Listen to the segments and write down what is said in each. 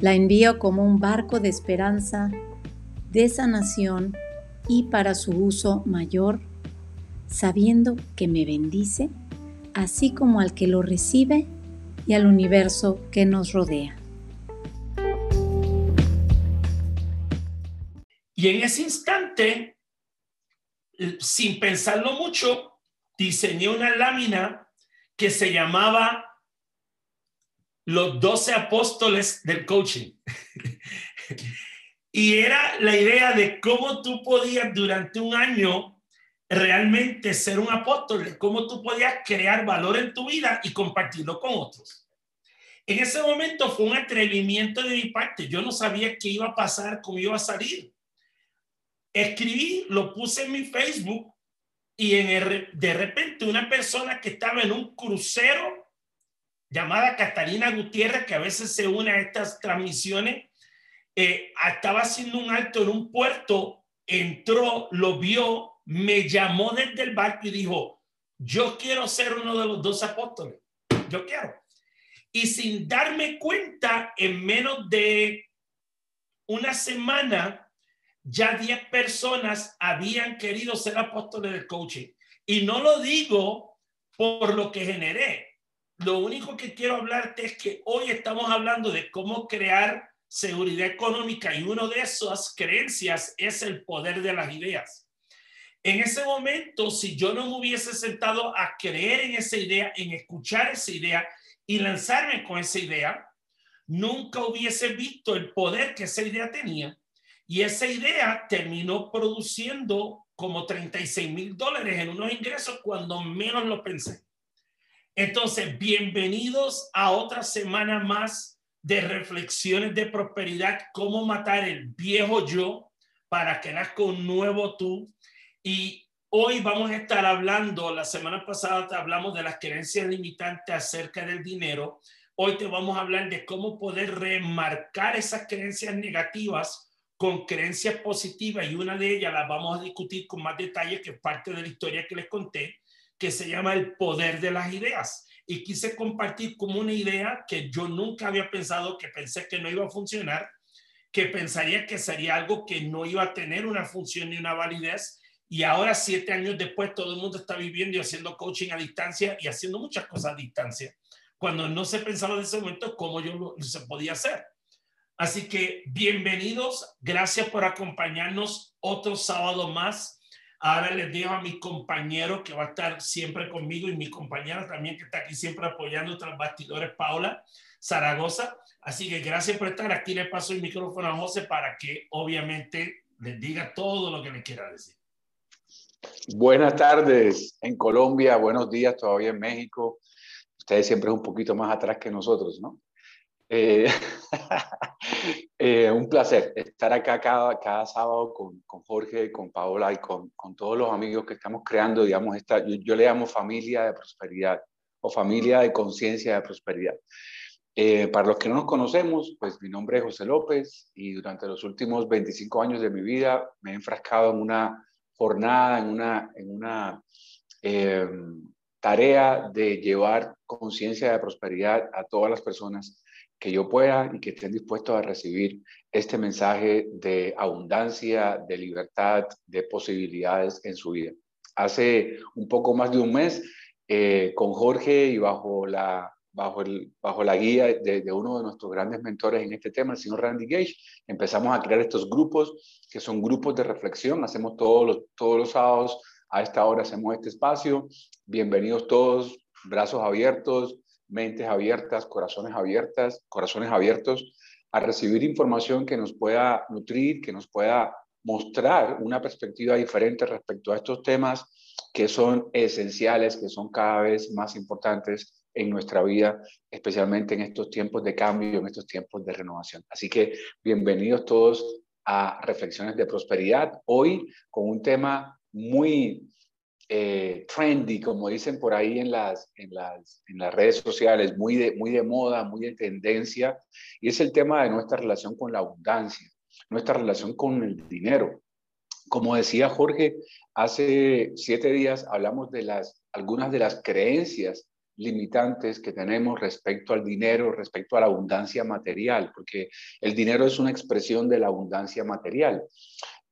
La envío como un barco de esperanza, de sanación y para su uso mayor, sabiendo que me bendice, así como al que lo recibe y al universo que nos rodea. Y en ese instante, sin pensarlo mucho, diseñé una lámina que se llamaba Los Doce Apóstoles del Coaching. y era la idea de cómo tú podías durante un año realmente ser un apóstol, cómo tú podías crear valor en tu vida y compartirlo con otros. En ese momento fue un atrevimiento de mi parte. Yo no sabía qué iba a pasar, cómo iba a salir. Escribí, lo puse en mi Facebook y de repente una persona que estaba en un crucero llamada Catalina Gutiérrez, que a veces se une a estas transmisiones, eh, estaba haciendo un alto en un puerto, entró, lo vio, me llamó desde el barco y dijo, yo quiero ser uno de los dos apóstoles, yo quiero. Y sin darme cuenta, en menos de una semana, ya 10 personas habían querido ser apóstoles del coaching. Y no lo digo por lo que generé. Lo único que quiero hablarte es que hoy estamos hablando de cómo crear seguridad económica y una de esas creencias es el poder de las ideas. En ese momento, si yo no hubiese sentado a creer en esa idea, en escuchar esa idea y lanzarme con esa idea, nunca hubiese visto el poder que esa idea tenía y esa idea terminó produciendo como 36 mil dólares en unos ingresos cuando menos lo pensé. Entonces, bienvenidos a otra semana más de reflexiones de prosperidad, cómo matar el viejo yo para que nazca un nuevo tú. Y hoy vamos a estar hablando, la semana pasada te hablamos de las creencias limitantes acerca del dinero. Hoy te vamos a hablar de cómo poder remarcar esas creencias negativas con creencias positivas y una de ellas la vamos a discutir con más detalle, que parte de la historia que les conté, que se llama el poder de las ideas. Y quise compartir como una idea que yo nunca había pensado, que pensé que no iba a funcionar, que pensaría que sería algo que no iba a tener una función ni una validez. Y ahora, siete años después, todo el mundo está viviendo y haciendo coaching a distancia y haciendo muchas cosas a distancia, cuando no se pensaba en ese momento cómo yo lo, se podía hacer. Así que bienvenidos, gracias por acompañarnos otro sábado más. Ahora les digo a mi compañero que va a estar siempre conmigo y mi compañera también que está aquí siempre apoyando tras bastidores, Paula Zaragoza. Así que gracias por estar aquí. Le paso el micrófono a José para que obviamente les diga todo lo que le quiera decir. Buenas tardes en Colombia, buenos días todavía en México. Ustedes siempre es un poquito más atrás que nosotros, ¿no? Eh, eh, un placer estar acá cada, cada sábado con, con, Jorge, con Paola y con, con, todos los amigos que estamos creando, digamos, esta, yo, le llamo familia de prosperidad o familia de conciencia de prosperidad. Eh, para los que no nos conocemos, pues mi nombre es José López y durante los últimos 25 años de mi vida me he enfrascado en una jornada, en una, en una tarea de llevar conciencia de prosperidad a todas las personas que yo pueda y que estén dispuestos a recibir este mensaje de abundancia, de libertad, de posibilidades en su vida. Hace un poco más de un mes, eh, con Jorge y bajo la, bajo, el, bajo la guía de, de, uno de nuestros grandes mentores en este tema, el señor Randy Gage, empezamos a crear estos grupos que son grupos de reflexión. Hacemos todos los, todos los sábados, a esta hora hacemos este espacio. Bienvenidos todos, brazos abiertos, mentes abiertas, corazones abiertas, corazones abiertos a recibir información que nos pueda nutrir, que nos pueda mostrar una perspectiva diferente respecto a estos temas que son esenciales, que son cada vez más importantes en nuestra vida, especialmente en estos tiempos de cambio, en estos tiempos de renovación. Así que bienvenidos todos a Reflexiones de Prosperidad, hoy con un tema muy eh, trendy, como dicen por ahí en las, en las, en las redes sociales, muy de, muy de moda, muy de tendencia, y es el tema de nuestra relación con la abundancia, nuestra relación con el dinero. Como decía Jorge, hace siete días hablamos de las, algunas de las creencias limitantes que tenemos respecto al dinero, respecto a la abundancia material, porque el dinero es una expresión de la abundancia material.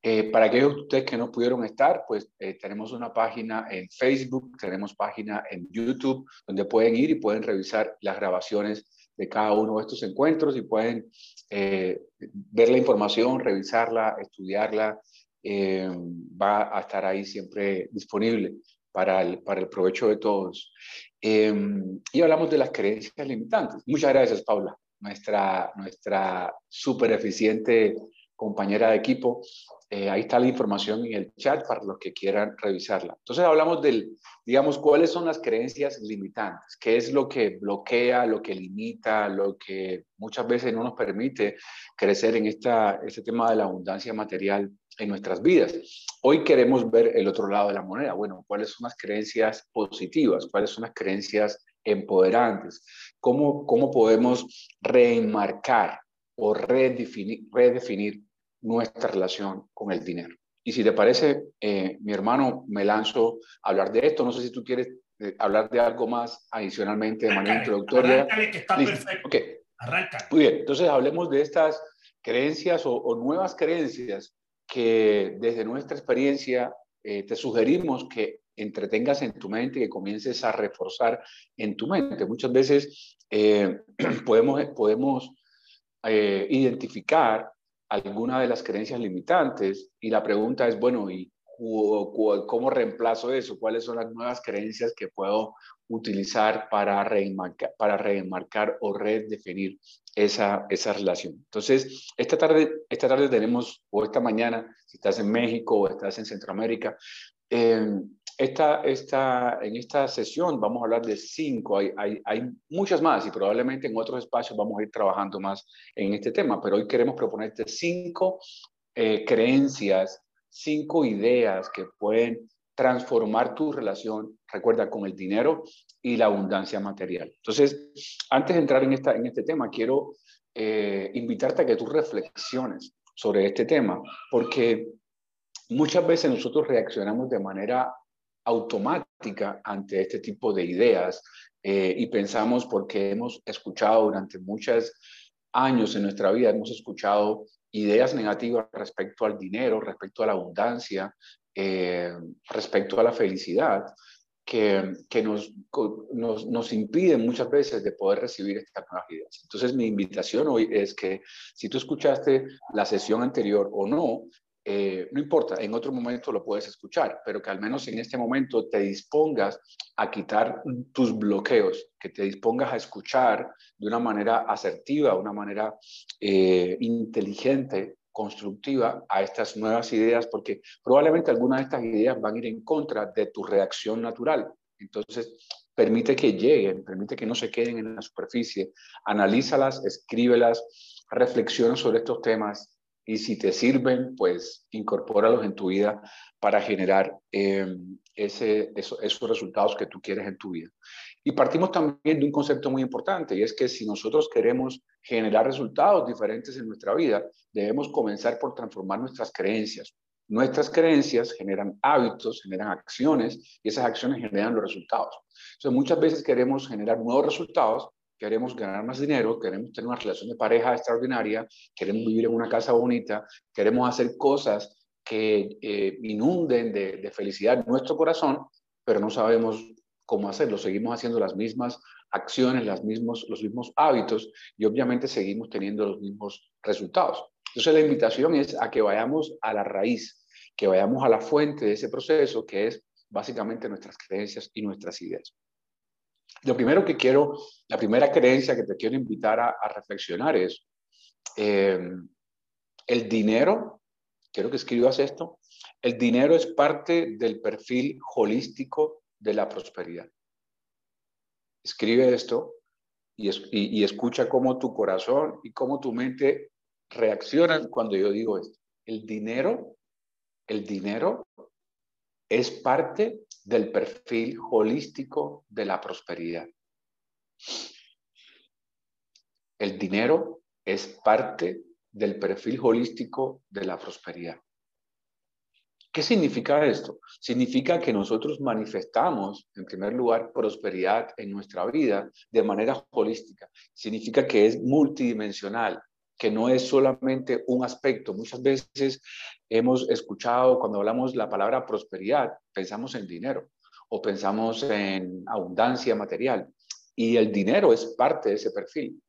Eh, para aquellos de ustedes que no pudieron estar, pues eh, tenemos una página en Facebook, tenemos página en YouTube, donde pueden ir y pueden revisar las grabaciones de cada uno de estos encuentros y pueden eh, ver la información, revisarla, estudiarla. va a estar ahí siempre disponible para el, para el provecho de todos. y hablamos de las creencias limitantes. Muchas gracias, Paula, nuestra, nuestra súper eficiente compañera de equipo. Eh, ahí está la información en el chat para los que quieran revisarla. Entonces hablamos del, digamos, cuáles son las creencias limitantes, qué es lo que bloquea, lo que limita, lo que muchas veces no nos permite crecer en esta, este tema de la abundancia material en nuestras vidas. Hoy queremos ver el otro lado de la moneda. Bueno, cuáles son las creencias positivas, cuáles son las creencias empoderantes, cómo, cómo podemos reenmarcar o redefinir, redefinir nuestra relación con el dinero. Y si te parece, eh, mi hermano, me lanzo a hablar de esto. No sé si tú quieres eh, hablar de algo más adicionalmente de manera introductoria. que está perfecto. Okay. Arranca. Muy bien, entonces hablemos de estas creencias o, nuevas creencias que desde nuestra experiencia eh, te sugerimos que entretengas en tu mente y que comiences a reforzar en tu mente. Muchas veces podemos, podemos identificar alguna de las creencias limitantes y la pregunta es, bueno, ¿y cómo reemplazo eso? ¿Cuáles son las nuevas creencias que puedo utilizar para reenmarcar, para reenmarcar o redefinir esa, esa relación? Entonces, esta tarde, esta tarde tenemos, o esta mañana, si estás en México o estás en Centroamérica, eh, esta, esta, en esta sesión vamos a hablar de cinco, hay, hay, hay, muchas más y probablemente en otros espacios vamos a ir trabajando más en este tema, pero hoy queremos proponerte cinco eh, creencias, cinco ideas que pueden transformar tu relación, recuerda, con el dinero y la abundancia material. Entonces, antes de entrar en, esta, en este tema, quiero eh, invitarte a que tú reflexiones sobre este tema, porque muchas veces nosotros reaccionamos de manera automática ante este tipo de ideas eh, y pensamos porque hemos escuchado durante muchos años en nuestra vida, hemos escuchado ideas negativas respecto al dinero, respecto a la abundancia, eh, respecto a la felicidad, que, que nos, nos, nos, impiden muchas veces de poder recibir estas nuevas ideas. Entonces mi invitación hoy es que si tú escuchaste la sesión anterior o no, eh, no importa, en otro momento lo puedes escuchar, pero que al menos en este momento te dispongas a quitar tus bloqueos, que te dispongas a escuchar de una manera asertiva, una manera eh, inteligente, constructiva a estas nuevas ideas, porque probablemente algunas de estas ideas van a ir en contra de tu reacción natural. Entonces, permite que lleguen, permite que no se queden en la superficie, analízalas, escríbelas, reflexiona sobre estos temas y si te sirven, pues incorpóralos en tu vida para generar em, ese, esos resultados que tú quieres en tu vida. Y partimos también de un concepto muy importante y es que si nosotros queremos generar resultados diferentes en nuestra vida, debemos comenzar por transformar nuestras creencias. Nuestras creencias generan hábitos, generan acciones y esas acciones generan los resultados. Entonces muchas veces queremos generar nuevos resultados, queremos ganar más dinero, queremos tener una relación de pareja extraordinaria, queremos vivir en una casa bonita, queremos hacer cosas que eh, inunden de, felicidad nuestro corazón, pero no sabemos cómo hacerlo. Seguimos haciendo las mismas acciones, las mismos, los mismos hábitos y obviamente seguimos teniendo los mismos resultados. Entonces la invitación es a que vayamos a la raíz, que vayamos a la fuente de ese proceso que es básicamente nuestras creencias y nuestras ideas. Lo primero que quiero, la primera creencia que te quiero invitar a, reflexionar es, eh, el dinero, quiero que escribas esto, el dinero es parte del perfil holístico de la prosperidad. escribe esto y, y, escucha cómo tu corazón y cómo tu mente reaccionan cuando yo digo esto. El dinero, el dinero es parte del perfil holístico de la prosperidad. El dinero es parte del perfil holístico de la prosperidad. ¿Qué significa esto? Significa que nosotros manifestamos, en primer lugar, prosperidad en nuestra vida de manera holística. Significa que es multidimensional, que no es solamente un aspecto. Muchas veces hemos escuchado cuando hablamos la palabra prosperidad, pensamos en dinero o pensamos en abundancia material. Y el dinero es parte de ese perfil.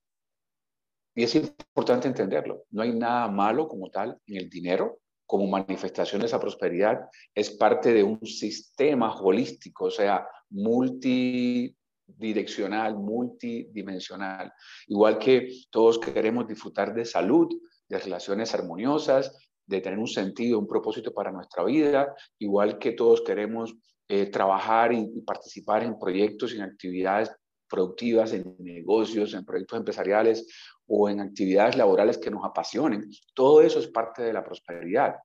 Y es importante entenderlo. No hay nada malo como tal en el dinero como manifestación de esa prosperidad. Es parte de un sistema holístico, o sea, multidireccional, multidimensional. Igual que todos queremos disfrutar de salud, de relaciones armoniosas, de tener un sentido, un propósito para nuestra vida, igual que todos queremos eh, trabajar y, participar en proyectos y en actividades productivas, en negocios, en proyectos empresariales o en actividades laborales que nos apasionen. Todo eso es parte de la prosperidad.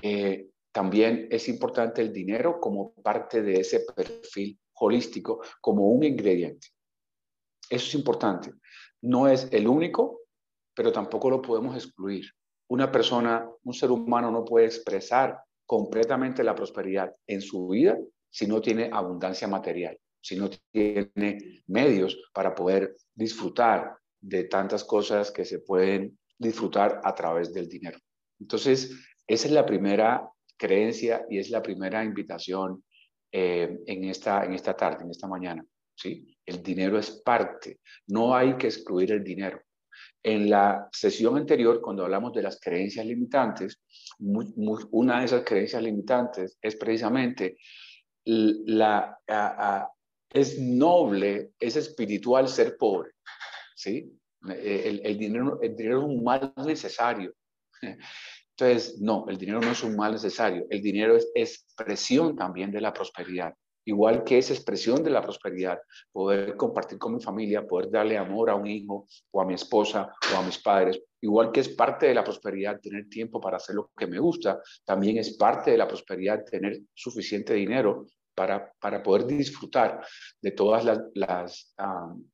Eh, también es importante el dinero como parte de ese perfil holístico, como un ingrediente. Eso es importante. No es el único, pero tampoco lo podemos excluir. Una persona, un ser humano no puede expresar completamente la prosperidad en su vida si no tiene abundancia material si no tiene medios para poder disfrutar de tantas cosas que se pueden disfrutar a través del dinero. Entonces, esa es la primera creencia y es la primera invitación eh, en, esta, en esta tarde, en esta mañana. ¿sí? El dinero es parte, no hay que excluir el dinero. En la sesión anterior, cuando hablamos de las creencias limitantes, una de esas creencias limitantes es precisamente la, es noble, es espiritual ser pobre, ¿sí? Eh, el, dinero, el dinero es un mal necesario. Entonces, no, el dinero no es un mal necesario, el dinero es expresión también de la prosperidad. Igual que es expresión de la prosperidad, poder compartir con mi familia, poder darle amor a un hijo o a mi esposa o a mis padres, igual que es parte de la prosperidad tener tiempo para hacer lo que me gusta, también es parte de la prosperidad tener suficiente dinero para, para poder disfrutar de todas las, las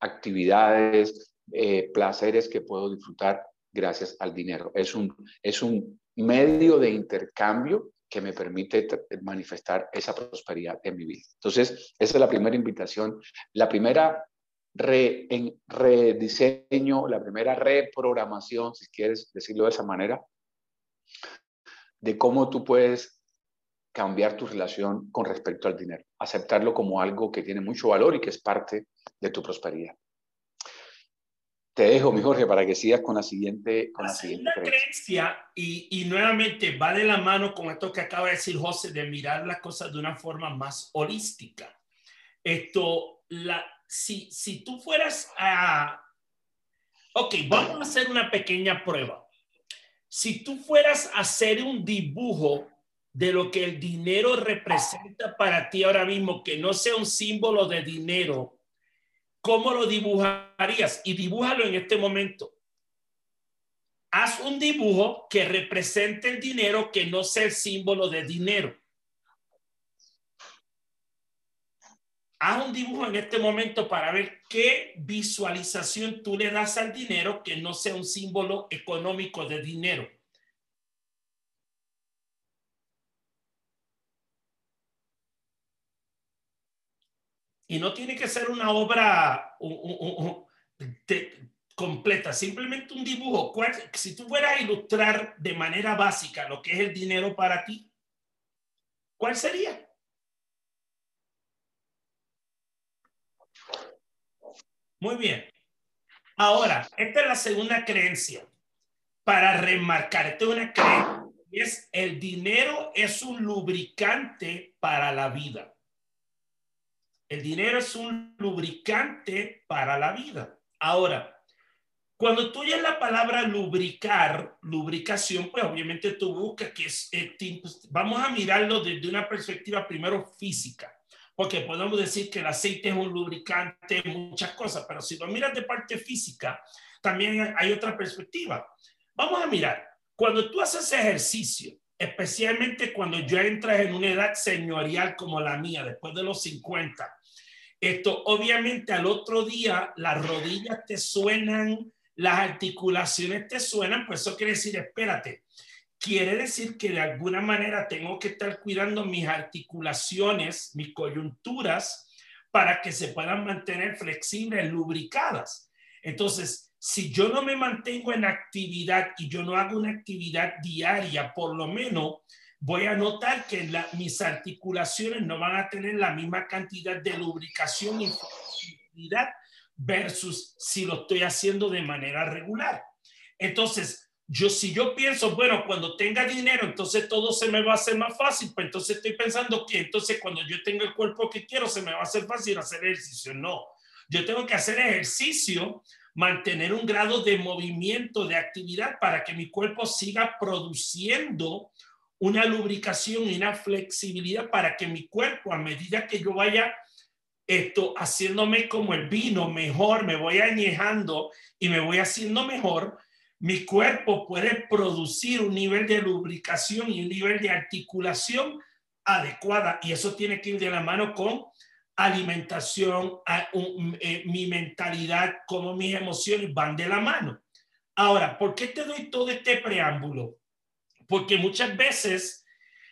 actividades, eh, placeres que puedo disfrutar gracias al dinero. Es un, es un medio de intercambio que me permite manifestar esa prosperidad en mi vida. Entonces, esa es la primera invitación. La primera rediseño, la primera reprogramación, si quieres decirlo de esa manera, de cómo tú puedes cambiar tu relación con respecto al dinero, aceptarlo como algo que tiene mucho valor y que es parte de tu prosperidad. Te dejo, mi Jorge, para que sigas con la siguiente, con la, siguiente creencia. y, y, nuevamente va de la mano con esto que acaba de decir José, de mirar las cosas de una forma más holística. Esto, la, si, si tú fueras a... Ok, vamos a hacer una pequeña prueba. Si tú fueras a hacer un dibujo de lo que el dinero representa para ti ahora mismo, que no sea un símbolo de dinero, ¿cómo lo dibujarías? Y dibújalo en este momento. Haz un dibujo que represente el dinero, que no sea el símbolo de dinero. Haz un dibujo en este momento para ver qué visualización tú le das al dinero que no sea un símbolo económico de dinero. Y no tiene que ser una obra completa, simplemente un dibujo. Si tú fueras a ilustrar de manera básica lo que es el dinero para ti, ¿cuál sería? Muy bien. Ahora, esta es la segunda creencia. Para remarcar, esta es una creencia. Es el dinero es un lubricante para la vida. El dinero es un lubricante para la vida. Ahora, cuando tú oyes la palabra lubricar, lubricación, pues obviamente tú buscas que es, eh, vamos a mirarlo desde una perspectiva primero física. porque podemos decir que el aceite es un lubricante, muchas cosas, pero si lo miras de parte física, también hay otra perspectiva. Vamos a mirar, cuando tú haces ejercicio, especialmente cuando ya entras en una edad señorial como la mía, después de los 50, esto obviamente al otro día las rodillas te suenan, las articulaciones te suenan, pues eso quiere decir, espérate, quiere decir que de alguna manera tengo que estar cuidando mis articulaciones, mis coyunturas, para que se puedan mantener flexibles, lubricadas. Entonces, si yo no me mantengo en actividad y yo no hago una actividad diaria, por lo menos voy a notar que mis articulaciones no van a tener la misma cantidad de lubricación y flexibilidad versus si lo estoy haciendo de manera regular. Entonces, yo si yo pienso, bueno, cuando tenga dinero, entonces todo se me va a hacer más fácil, pues entonces estoy pensando que entonces cuando yo tenga el cuerpo que quiero, se me va a hacer fácil hacer ejercicio. No, yo tengo que hacer ejercicio, mantener un grado de movimiento, de actividad para que mi cuerpo siga produciendo una lubricación y una flexibilidad para que mi cuerpo, a medida que yo vaya esto haciéndome como el vino mejor, me voy añejando y me voy haciendo mejor, mi cuerpo puede producir un nivel de lubricación y un nivel de articulación adecuada. Y eso tiene que ir de la mano con alimentación, eh, mi mentalidad, como mis emociones van de la mano. Ahora, ¿por qué te doy todo este preámbulo? Porque muchas veces,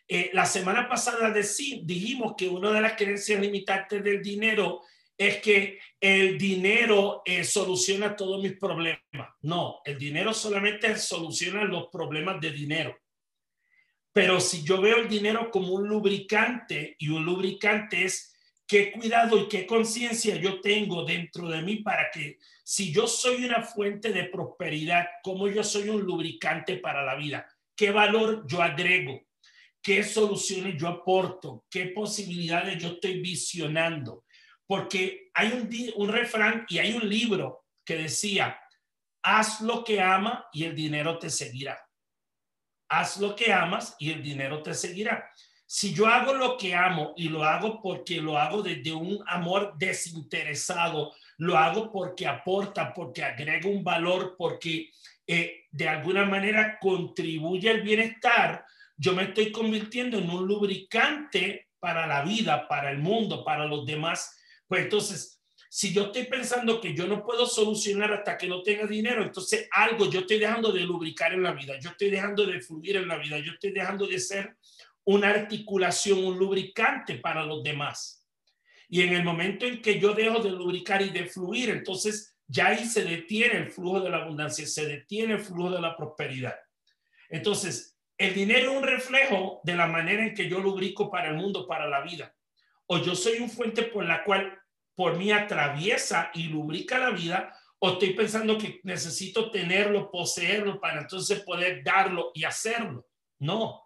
eh, la semana pasada dijimos que una de las creencias limitantes del dinero es que el dinero eh, soluciona todos mis problemas. No, el dinero solamente soluciona los problemas de dinero. Pero si yo veo el dinero como un lubricante y un lubricante es qué cuidado y qué conciencia yo tengo dentro de mí para que si yo soy una fuente de prosperidad, como yo soy un lubricante para la vida qué valor yo agrego, qué soluciones yo aporto, qué posibilidades yo estoy visionando. Porque hay un, un refrán y hay un libro que decía, haz lo que ama y el dinero te seguirá. Haz lo que amas y el dinero te seguirá. Si yo hago lo que amo y lo hago porque lo hago desde un amor desinteresado, lo hago porque aporta, porque agrega un valor, porque eh, de alguna manera contribuye al bienestar, yo me estoy convirtiendo en un lubricante para la vida, para el mundo, para los demás. Pues entonces, si yo estoy pensando que yo no puedo solucionar hasta que no tenga dinero, entonces algo yo estoy dejando de lubricar en la vida, yo estoy dejando de fluir en la vida, yo estoy dejando de ser una articulación, un lubricante para los demás. Y en el momento en que yo dejo de lubricar y de fluir, entonces ya ahí se detiene el flujo de la abundancia, se detiene el flujo de la prosperidad. Entonces, el dinero es un reflejo de la manera en que yo lubrico para el mundo, para la vida. O yo soy un fuente por la cual por mí atraviesa y lubrica la vida, o estoy pensando que necesito tenerlo, poseerlo para entonces poder darlo y hacerlo. No,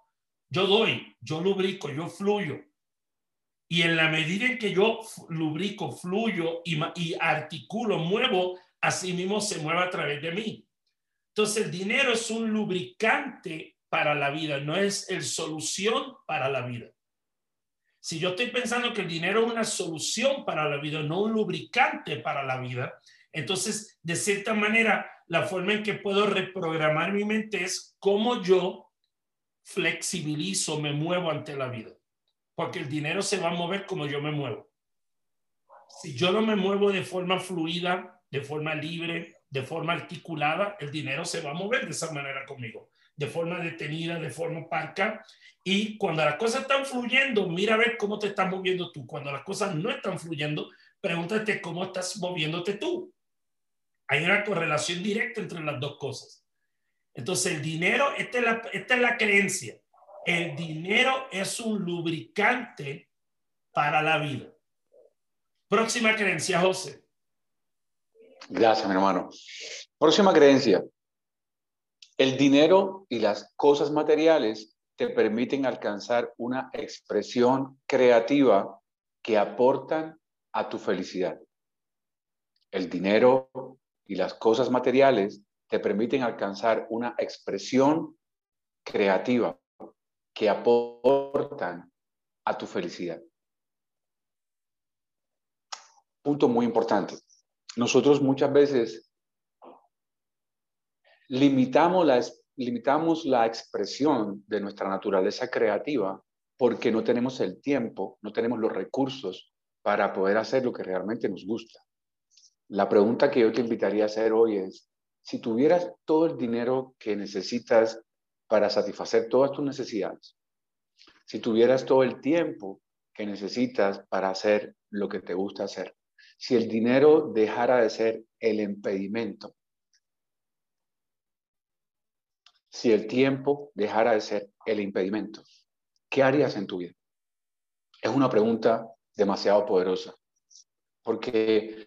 yo doy, yo lubrico, yo fluyo. Y en la medida en que yo lubrico, fluyo y, articulo, muevo, así mismo se mueve a través de mí. Entonces el dinero es un lubricante para la vida, no es el solución para la vida. Si yo estoy pensando que el dinero es una solución para la vida, no un lubricante para la vida, entonces, de cierta manera, la forma en que puedo reprogramar mi mente es cómo yo flexibilizo, me muevo ante la vida porque el dinero se va a mover como yo me muevo. Si yo no me muevo de forma fluida, de forma libre, de forma articulada, el dinero se va a mover de esa manera conmigo, de forma detenida, de forma parca. Y cuando las cosas están fluyendo, mira a ver cómo te estás moviendo tú. Cuando las cosas no están fluyendo, pregúntate cómo estás moviéndote tú. Hay una correlación directa entre las dos cosas. Entonces, el dinero, esta esta es la creencia el dinero es un lubricante para la vida. Próxima creencia, José. Gracias, mi hermano. Próxima creencia. El dinero y las cosas materiales te permiten alcanzar una expresión creativa que aportan a tu felicidad. El dinero y las cosas materiales te permiten alcanzar una expresión creativa que aportan a tu felicidad. punto muy importante. Nosotros muchas veces limitamos la, limitamos la expresión de nuestra naturaleza creativa porque no tenemos el tiempo, no tenemos los recursos para poder hacer lo que realmente nos gusta. La pregunta que yo te invitaría a hacer hoy es, si tuvieras todo el dinero que necesitas para satisfacer todas tus necesidades, si tuvieras todo el tiempo que necesitas para hacer lo que te gusta hacer, si el dinero dejara de ser el impedimento, si el tiempo dejara de ser el impedimento, ¿qué harías en tu vida? Es una pregunta demasiado poderosa, porque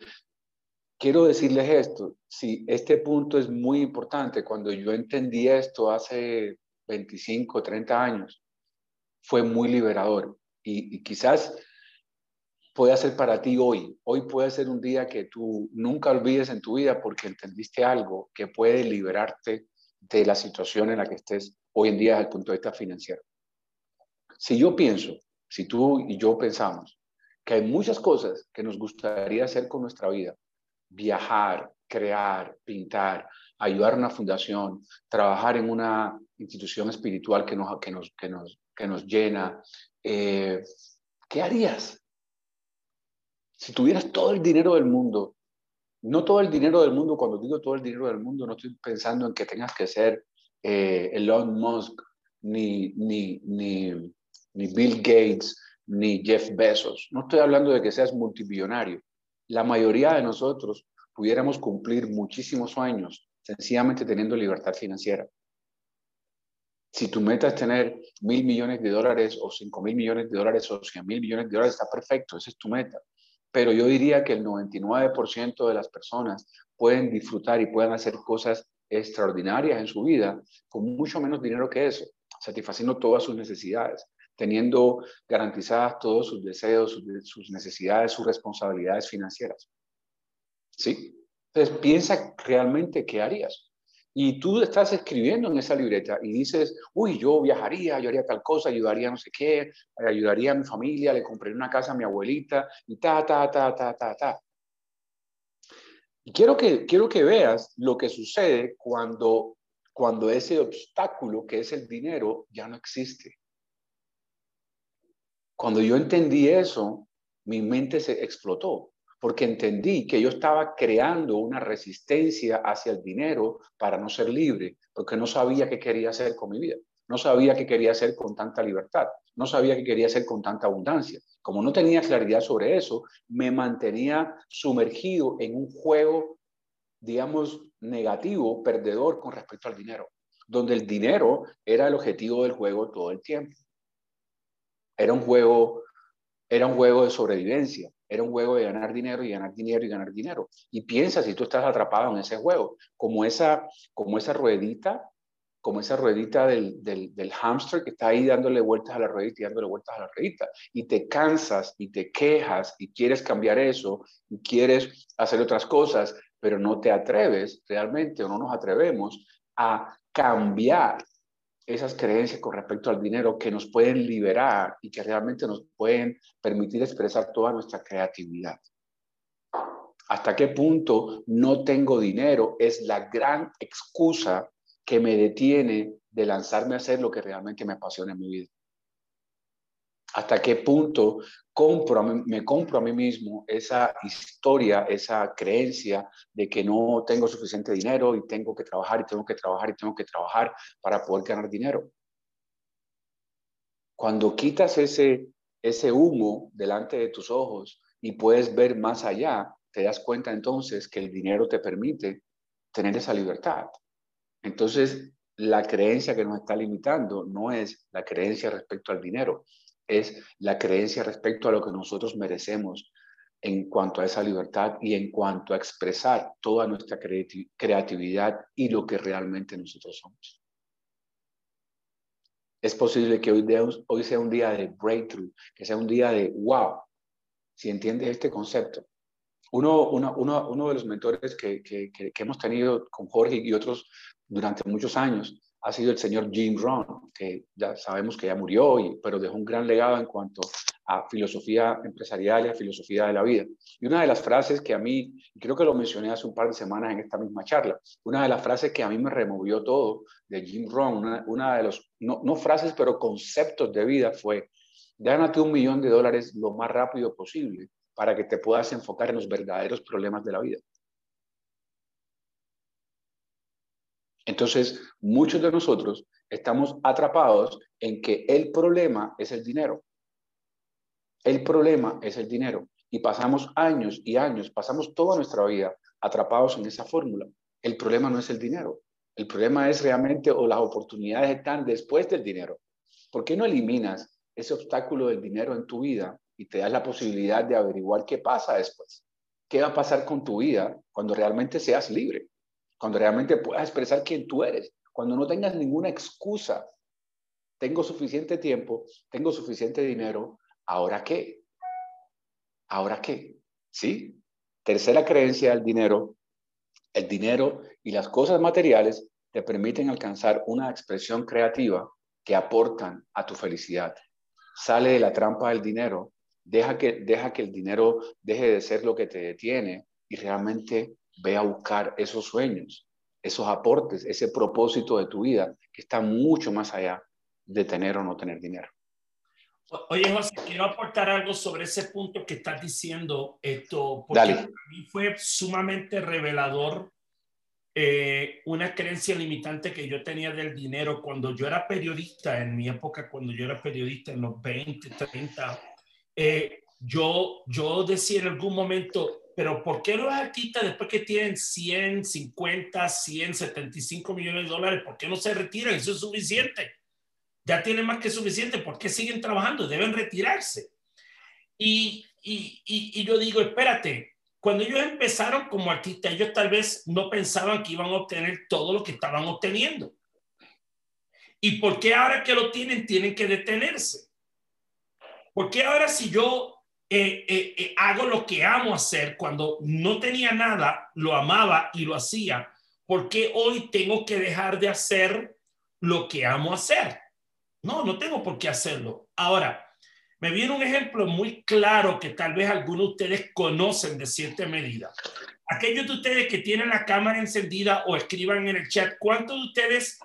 quiero decirles esto, si este punto es muy importante, cuando yo entendí esto hace 25, 30 años, fue muy liberador y, y quizás puede ser para ti hoy. Hoy puede ser un día que tú nunca olvides en tu vida porque entendiste algo que puede liberarte de la situación en la que estés hoy en día desde el punto de vista financiero. Si yo pienso, si tú y yo pensamos que hay muchas cosas que nos gustaría hacer con nuestra vida, viajar, crear, pintar, ayudar a una fundación, trabajar en una institución espiritual que nos, que nos, que nos, que nos llena, eh, ¿qué harías? Si tuvieras todo el dinero del mundo, no todo el dinero del mundo, cuando digo todo el dinero del mundo, no estoy pensando en que tengas que ser eh, Elon Musk, ni, ni, ni, ni Bill Gates, ni Jeff Bezos. No estoy hablando de que seas multimillonario. La mayoría de nosotros pudiéramos cumplir muchísimos sueños sencillamente teniendo libertad financiera. Si tu meta es tener mil millones de dólares o cinco mil millones de dólares o cien mil millones de dólares, está perfecto, esa es tu meta pero yo diría que el 99% de las personas pueden disfrutar y pueden hacer cosas extraordinarias en su vida con mucho menos dinero que eso, satisfaciendo todas sus necesidades, teniendo garantizadas todos sus deseos, sus, necesidades, sus responsabilidades financieras. ¿Sí? Entonces, piensa realmente qué harías y tú estás escribiendo en esa libreta y dices, uy, yo viajaría, yo haría tal cosa, ayudaría no sé qué, ayudaría a mi familia, le compré una casa a mi abuelita y ta, ta, ta, ta, ta, ta. Y quiero que, quiero que veas lo que sucede cuando, cuando ese obstáculo que es el dinero ya no existe. Cuando yo entendí eso, mi mente se explotó porque entendí que yo estaba creando una resistencia hacia el dinero para no ser libre, porque no sabía qué quería hacer con mi vida, no sabía qué quería hacer con tanta libertad, no sabía qué quería hacer con tanta abundancia. Como no tenía claridad sobre eso, me mantenía sumergido en un juego, digamos, negativo, perdedor con respecto al dinero, donde el dinero era el objetivo del juego todo el tiempo. Era un juego, era un juego de sobrevivencia, era un juego de ganar dinero y ganar dinero y ganar dinero. Y piensa si tú estás atrapado en ese juego, como esa, como esa ruedita, como esa ruedita del, del, del que está ahí dándole vueltas a la ruedita y dándole vueltas a la ruedita. Y te cansas y te quejas y quieres cambiar eso y quieres hacer otras cosas, pero no te atreves realmente o no nos atrevemos a cambiar esas creencias con respecto al dinero que nos pueden liberar y que realmente nos pueden permitir expresar toda nuestra creatividad. ¿Hasta qué punto no tengo dinero? Es la gran excusa que me detiene de lanzarme a hacer lo que realmente me apasiona en mi vida hasta qué punto me compro a mí mismo esa historia, esa creencia de que no tengo suficiente dinero y tengo que trabajar y tengo que trabajar y tengo que trabajar para poder ganar dinero. Cuando quitas ese, ese humo delante de tus ojos y puedes ver más allá, te das cuenta entonces que el dinero te permite tener esa libertad. Entonces, la creencia que nos está limitando no es la creencia respecto al dinero, es la creencia respecto a lo que nosotros merecemos en cuanto a esa libertad y en cuanto a expresar toda nuestra creatividad y lo que realmente nosotros somos. Es posible que hoy, hoy sea un día de breakthrough, que sea un día de wow, si entiendes este concepto. Uno, uno, uno, de los mentores que, que, que hemos tenido con Jorge y otros durante muchos años ha sido el señor Jim Rohn, que ya sabemos que ya murió, y, pero dejó un gran legado en cuanto a filosofía empresarial y a filosofía de la vida. Y una de las frases que a mí, creo que lo mencioné hace un par de semanas en esta misma charla, una de las frases que a mí me removió todo de Jim Rohn, una, de los, no, no, frases, pero conceptos de vida fue, gánate un millón de dólares lo más rápido posible para que te puedas enfocar en los verdaderos problemas de la vida. Entonces, muchos de nosotros estamos atrapados en que el problema es el dinero. El problema es el dinero. Y pasamos años y años, pasamos toda nuestra vida atrapados en esa fórmula. El problema no es el dinero. El problema es realmente o las oportunidades están después del dinero. ¿Por qué no eliminas ese obstáculo del dinero en tu vida y te das la posibilidad de averiguar qué pasa después? ¿Qué va a pasar con tu vida cuando realmente seas libre? Cuando realmente puedas expresar quién tú eres, cuando no tengas ninguna excusa. Tengo suficiente tiempo, tengo suficiente dinero, ¿ahora qué? ¿Ahora qué? ¿Sí? Tercera creencia del dinero, el dinero y las cosas materiales te permiten alcanzar una expresión creativa que aportan a tu felicidad. Sale de la trampa del dinero, deja que, deja que el dinero deje de ser lo que te detiene y realmente ve a buscar esos sueños, esos aportes, ese propósito de tu vida que está mucho más allá de tener o no tener dinero. Oye, José, quiero aportar algo sobre ese punto que estás diciendo, esto, porque para mí fue sumamente revelador eh, una creencia limitante que yo tenía del dinero cuando yo era periodista, en mi época, cuando yo era periodista en los 20, 30, eh, yo, yo decía en algún momento, pero ¿por qué los artistas después que tienen 100, 50, 100, 75 millones de dólares, ¿por qué no se retiran? Eso es suficiente. Ya tienen más que suficiente. ¿Por qué siguen trabajando? Deben retirarse. Y, y, y, yo digo, espérate, cuando ellos empezaron como artistas, ellos tal vez no pensaban que iban a obtener todo lo que estaban obteniendo. ¿Y por qué ahora que lo tienen tienen que detenerse? ¿Por qué ahora si yo eh, eh, eh, hago lo que amo hacer. Cuando no tenía nada, lo amaba y lo hacía. ¿Por qué hoy tengo que dejar de hacer lo que amo hacer? No, no tengo por qué hacerlo. Ahora, me viene un ejemplo muy claro que tal vez algunos de ustedes conocen de cierta medida. Aquellos de ustedes que tienen la cámara encendida o escriban en el chat, ¿cuántos de ustedes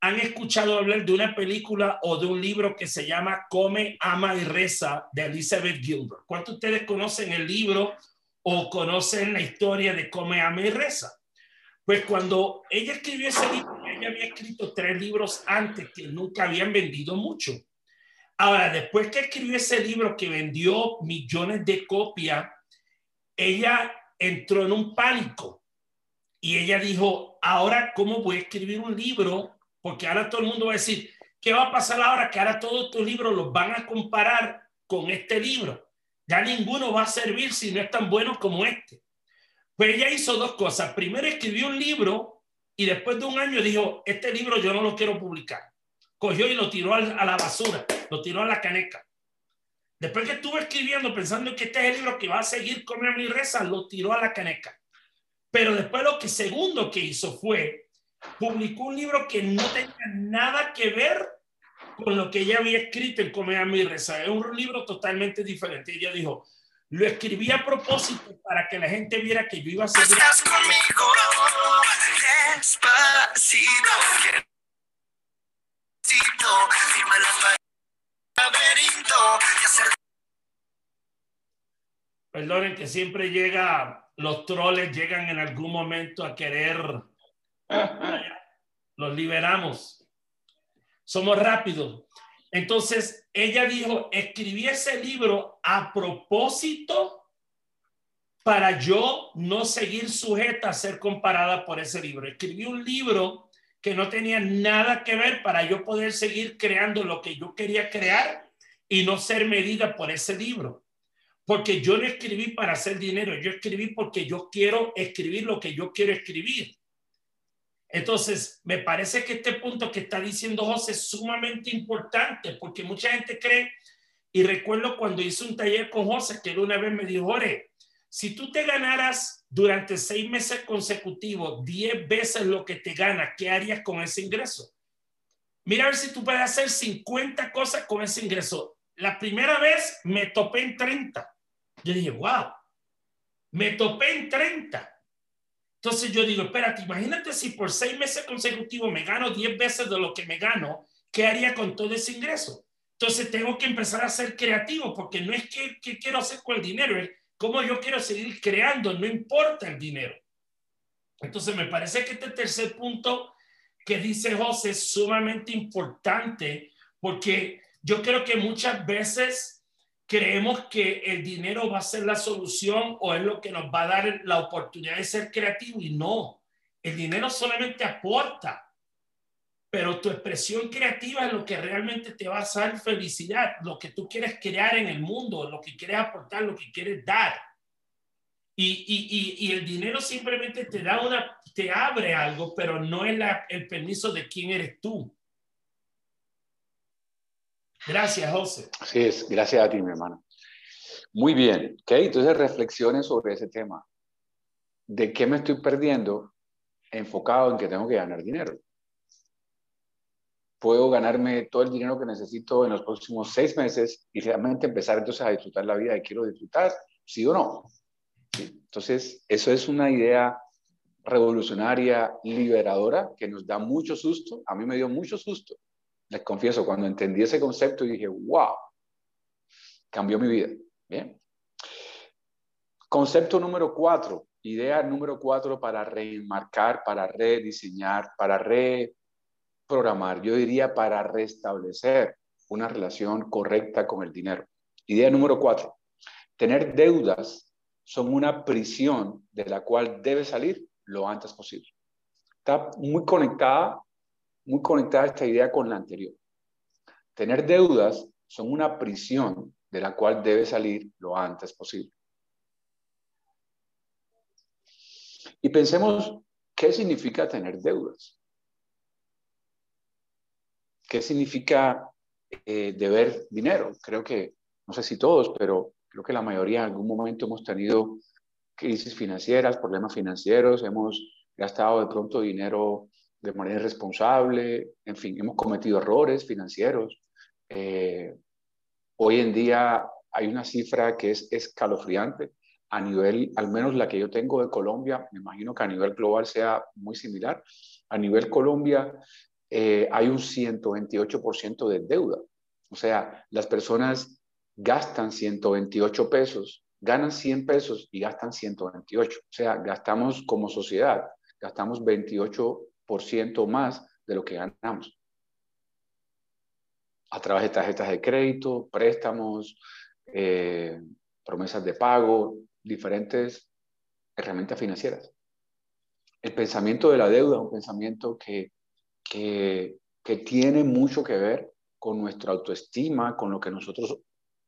han escuchado hablar de una película o de un libro que se llama Come, Ama y Reza de Elizabeth Gilbert. ¿Cuántos de ustedes conocen el libro o conocen la historia de Come, Ama y Reza? Pues cuando ella escribió ese libro, ella había escrito tres libros antes que nunca habían vendido mucho. Ahora, después que escribió ese libro que vendió millones de copias, ella entró en un pánico y ella dijo, ahora, ¿cómo voy a escribir un libro porque ahora todo el mundo va a decir, ¿qué va a pasar ahora? Que ahora todos tus libros los van a comparar con este libro. Ya ninguno va a servir si no es tan bueno como este. Pues ella hizo dos cosas. Primero escribió un libro y después de un año dijo, este libro yo no lo quiero publicar. Cogió y lo tiró a la basura, lo tiró a la caneca. Después que estuvo escribiendo pensando que este es el libro que va a seguir con mi reza, lo tiró a la caneca. Pero después lo que segundo que hizo fue publicó un libro que no tenía nada que ver con lo que ella había escrito en Come, y Reza. Es un libro totalmente diferente. Ella dijo, lo escribí a propósito para que la gente viera que yo iba a ser... Estás conmigo, despacito. Perdonen que siempre llega, los troles llegan en algún momento a querer los liberamos. Somos rápidos. Entonces, ella dijo, escribí ese libro a propósito para yo no seguir sujeta a ser comparada por ese libro. Escribí un libro que no tenía nada que ver para yo poder seguir creando lo que yo quería crear y no ser medida por ese libro. Porque yo no escribí para hacer dinero, yo escribí porque yo quiero escribir lo que yo quiero escribir. Entonces, me parece que este punto que está diciendo José es sumamente importante porque mucha gente cree, y recuerdo cuando hice un taller con José, que él una vez me dijo, Jorge, si tú te ganaras durante seis meses consecutivos diez veces lo que te gana, ¿qué harías con ese ingreso? Mira a ver si tú puedes hacer 50 cosas con ese ingreso. La primera vez me topé en 30. Yo dije, wow, me topé en 30. Entonces yo digo, espérate, imagínate si por seis meses consecutivos me gano 10 veces de lo que me gano, ¿qué haría con todo ese ingreso? Entonces tengo que empezar a ser creativo porque no es que, quiero hacer con el dinero, es cómo yo quiero seguir creando, no importa el dinero. Entonces me parece que este tercer punto que dice José es sumamente importante porque yo creo que muchas veces creemos que el dinero va a ser la solución o es lo que nos va a dar la oportunidad de ser creativo y no, el dinero solamente aporta pero tu expresión creativa es lo que realmente te va a dar felicidad, lo que tú quieres crear en el mundo, lo que quieres aportar, lo que quieres dar. Y, y, y, el dinero simplemente te da una, te abre algo, pero no es la, el permiso de quién eres tú. Gracias, José. Así es, gracias a ti, mi hermano. Muy bien, ok, entonces reflexiones sobre ese tema. ¿De qué me estoy perdiendo enfocado en que tengo que ganar dinero? puedo ganarme todo el dinero que necesito en los próximos seis meses y realmente empezar entonces a disfrutar la vida que quiero disfrutar, sí o no. Entonces, eso es una idea revolucionaria, liberadora, que nos da mucho susto. A mí me dio mucho susto. Les confieso, cuando entendí ese concepto y dije, wow, cambió mi vida. Bien. Concepto número cuatro, idea número cuatro para reenmarcar, para rediseñar, para re programar, yo diría para restablecer una relación correcta con el dinero. Idea número cuatro, tener deudas son una prisión de la cual debe salir lo antes posible. Está muy conectada, muy conectada esta idea con la anterior. Tener deudas son una prisión de la cual debe salir lo antes posible. Y pensemos, ¿qué significa tener deudas? ¿Qué significa eh, deber dinero? Creo que, no sé si todos, pero creo que la mayoría en algún momento hemos tenido crisis financieras, problemas financieros, hemos gastado de pronto dinero de manera irresponsable, en fin, hemos cometido errores financieros. Eh, hoy en día hay una cifra que es escalofriante a nivel, al menos la que yo tengo de Colombia, me imagino que a nivel global sea muy similar. A nivel Colombia, eh, hay un 128% de deuda. O sea, las personas gastan 128 pesos, ganan 100 pesos y gastan 128. O sea, gastamos como sociedad, gastamos 28% más de lo que ganamos. A través de tarjetas de crédito, préstamos, eh, promesas de pago, diferentes herramientas financieras. El pensamiento de la deuda es un pensamiento que que, tiene mucho que ver con nuestra autoestima, con lo que nosotros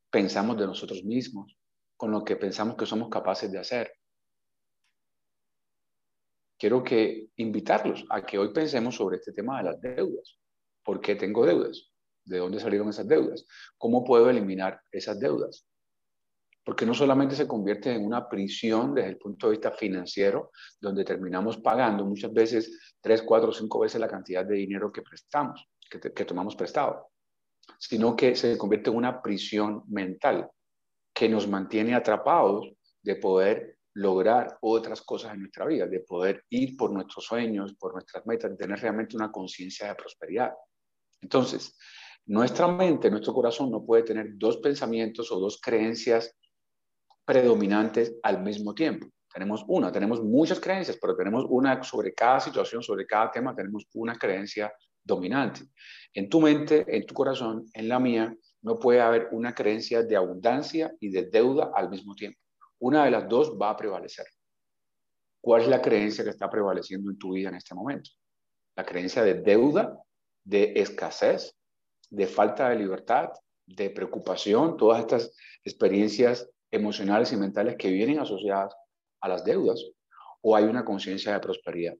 pensamos de nosotros mismos, con lo que pensamos que somos capaces de hacer. Quiero que invitarlos a que hoy pensemos sobre este tema de las deudas. ¿Por qué tengo deudas? ¿De dónde salieron esas deudas? ¿Cómo puedo eliminar esas deudas? porque no solamente se convierte en una prisión desde el punto de vista financiero, donde terminamos pagando muchas veces tres, cuatro, cinco veces la cantidad de dinero que prestamos, que, que tomamos prestado, sino que se convierte en una prisión mental que nos mantiene atrapados de poder lograr otras cosas en nuestra vida, de poder ir por nuestros sueños, por nuestras metas, de tener realmente una conciencia de prosperidad. Entonces, nuestra mente, nuestro corazón no puede tener dos pensamientos o dos creencias predominantes al mismo tiempo. Tenemos una, tenemos muchas creencias, pero tenemos una sobre cada situación, sobre cada tema, tenemos una creencia dominante. En tu mente, en tu corazón, en la mía, no puede haber una creencia de abundancia y de deuda al mismo tiempo. Una de las dos va a prevalecer. ¿Cuál es la creencia que está prevaleciendo en tu vida en este momento? La creencia de deuda, de escasez, de falta de libertad, de preocupación, todas estas experiencias emocionales y mentales que vienen asociadas a las deudas o hay una conciencia de prosperidad.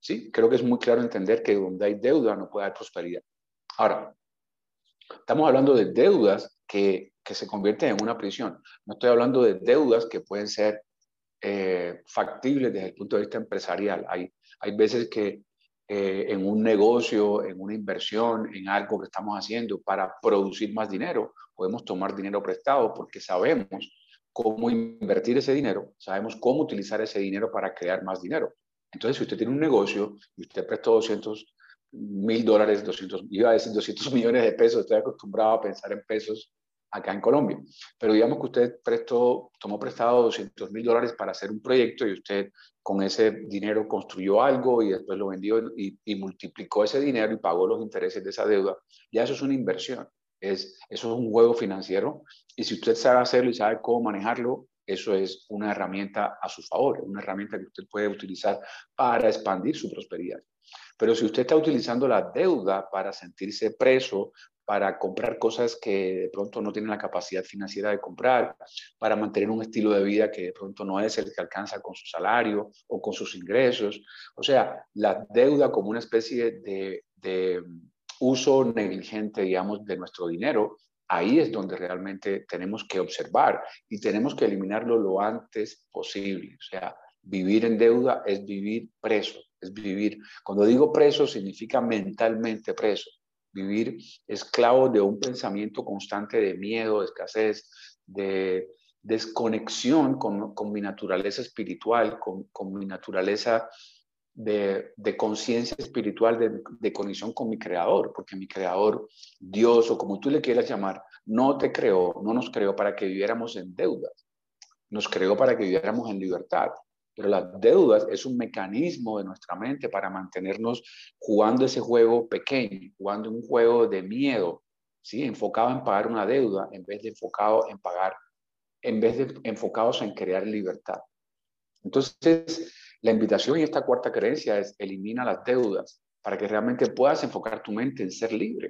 Sí, creo que es muy claro entender que donde hay deuda no puede haber prosperidad. Ahora, estamos hablando de deudas que, que se convierten en una prisión. No estoy hablando de deudas que pueden ser eh, factibles desde el punto de vista empresarial. Hay, hay veces que eh, en un negocio, en una inversión, en algo que estamos haciendo para producir más dinero. Podemos tomar dinero prestado porque sabemos cómo invertir ese dinero, sabemos cómo utilizar ese dinero para crear más dinero. Entonces, si usted tiene un negocio y usted prestó 200 mil dólares, 200, iba a decir 200 millones de pesos, estoy acostumbrado a pensar en pesos acá en Colombia, pero digamos que usted prestó, tomó prestado 200 mil dólares para hacer un proyecto y usted con ese dinero construyó algo y después lo vendió y, multiplicó ese dinero y pagó los intereses de esa deuda, ya eso es una inversión. Es, eso es un juego financiero y si usted sabe hacerlo y sabe cómo manejarlo, eso es una herramienta a su favor, una herramienta que usted puede utilizar para expandir su prosperidad. Pero si usted está utilizando la deuda para sentirse preso, para comprar cosas que de pronto no tiene la capacidad financiera de comprar, para mantener un estilo de vida que de pronto no es el que alcanza con su salario o con sus ingresos. O sea, la deuda como una especie de, de uso negligente, digamos, de nuestro dinero, ahí es donde realmente tenemos que observar y tenemos que eliminarlo lo antes posible. O sea, vivir en deuda es vivir preso, es vivir, cuando digo preso significa mentalmente preso, vivir esclavo de un pensamiento constante de miedo, de escasez, de desconexión con, mi naturaleza espiritual, con mi naturaleza de, conciencia espiritual, de, de, conexión con mi creador, porque mi creador, Dios o como tú le quieras llamar, no te creó, no nos creó para que viviéramos en deudas, nos creó para que viviéramos en libertad. Pero las deudas es un mecanismo de nuestra mente para mantenernos jugando ese juego pequeño, jugando un juego de miedo, ¿sí? enfocado en pagar una deuda en vez de enfocado en pagar, en vez de enfocados en crear libertad. Entonces, la invitación y esta cuarta creencia es elimina las deudas para que realmente puedas enfocar tu mente en ser libre.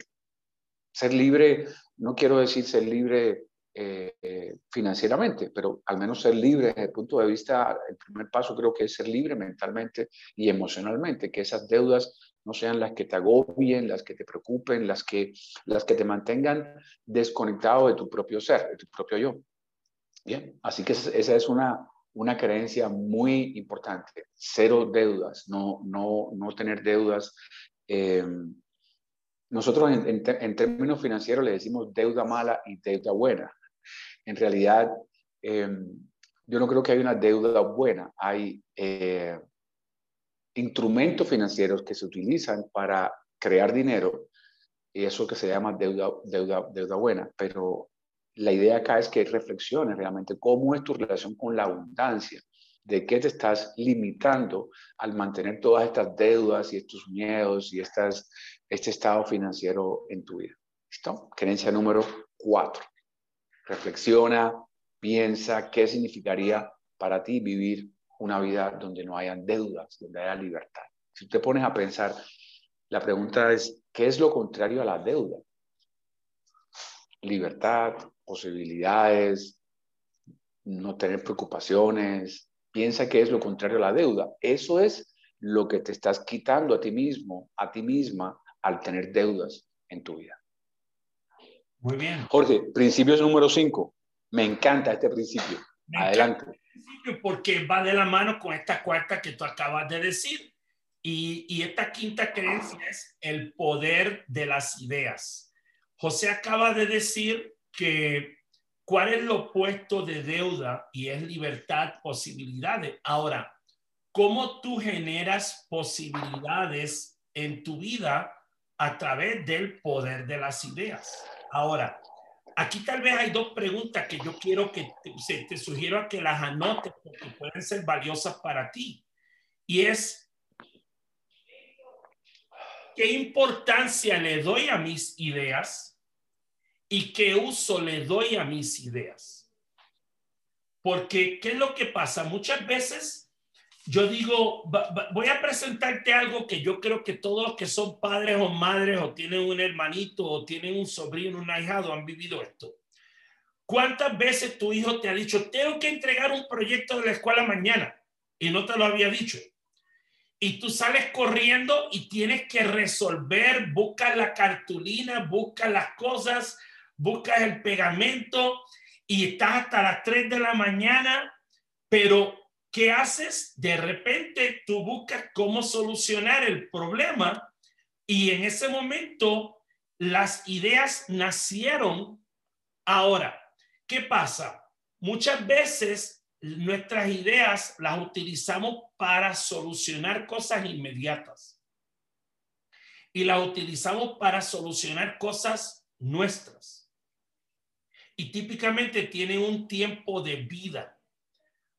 Ser libre, no quiero decir ser libre eh, financieramente, pero al menos ser libre desde el punto de vista, el primer paso creo que es ser libre mentalmente y emocionalmente, que esas deudas no sean las que te agobien, las que te preocupen, las que, las que te mantengan desconectado de tu propio ser, de tu propio yo. Bien, así que esa es una, una creencia muy importante, cero deudas, no, no, no tener deudas. Em, nosotros en, términos financieros le decimos deuda mala y deuda buena. En realidad, em, yo no creo que hay una deuda buena, hay eh, instrumentos financieros que se utilizan para crear dinero y eso que se llama deuda, deuda, deuda buena, pero la idea acá es que reflexiones realmente cómo es tu relación con la abundancia, de qué te estás limitando al mantener todas estas deudas y estos miedos y estas, este estado financiero en tu vida. ¿Listo? Creencia número cuatro. Reflexiona, piensa qué significaría para ti vivir una vida donde no hayan deudas, donde haya libertad. Si te pones a pensar, la pregunta es, ¿qué es lo contrario a la deuda? Libertad, posibilidades, no tener preocupaciones. Piensa que es lo contrario a la deuda. Eso es lo que te estás quitando a ti mismo, a ti misma, al tener deudas en tu vida. Muy bien. Jorge, principio número 5. Me encanta este principio. Adelante. Este porque va de la mano con esta cuarta que tú acabas de decir. Y, y esta quinta creencia es el poder de las ideas. José acaba de decir que cuál es lo opuesto de deuda y es libertad, posibilidades. Ahora, ¿cómo tú generas posibilidades en tu vida a través del poder de las ideas? Ahora, aquí tal vez hay dos preguntas que yo quiero que te, te sugiero a que las anotes porque pueden ser valiosas para ti. Y es, ¿qué importancia le doy a mis ideas? Y qué uso le doy a mis ideas. Porque, ¿qué es lo que pasa? Muchas veces yo digo, voy a presentarte algo que yo creo que todos los que son padres o madres o tienen un hermanito o tienen un sobrino, un ahijado han vivido esto. ¿Cuántas veces tu hijo te ha dicho, tengo que entregar un proyecto de la escuela mañana y no te lo había dicho? Y tú sales corriendo y tienes que resolver, buscas la cartulina, buscas las cosas, buscas el pegamento y estás hasta las 3 de la mañana, pero ¿qué haces? De repente tú buscas cómo solucionar el problema y en ese momento las ideas nacieron. Ahora, ¿qué pasa? Muchas veces nuestras ideas las utilizamos para solucionar cosas inmediatas y las utilizamos para solucionar cosas nuestras. Y típicamente tienen un tiempo de vida.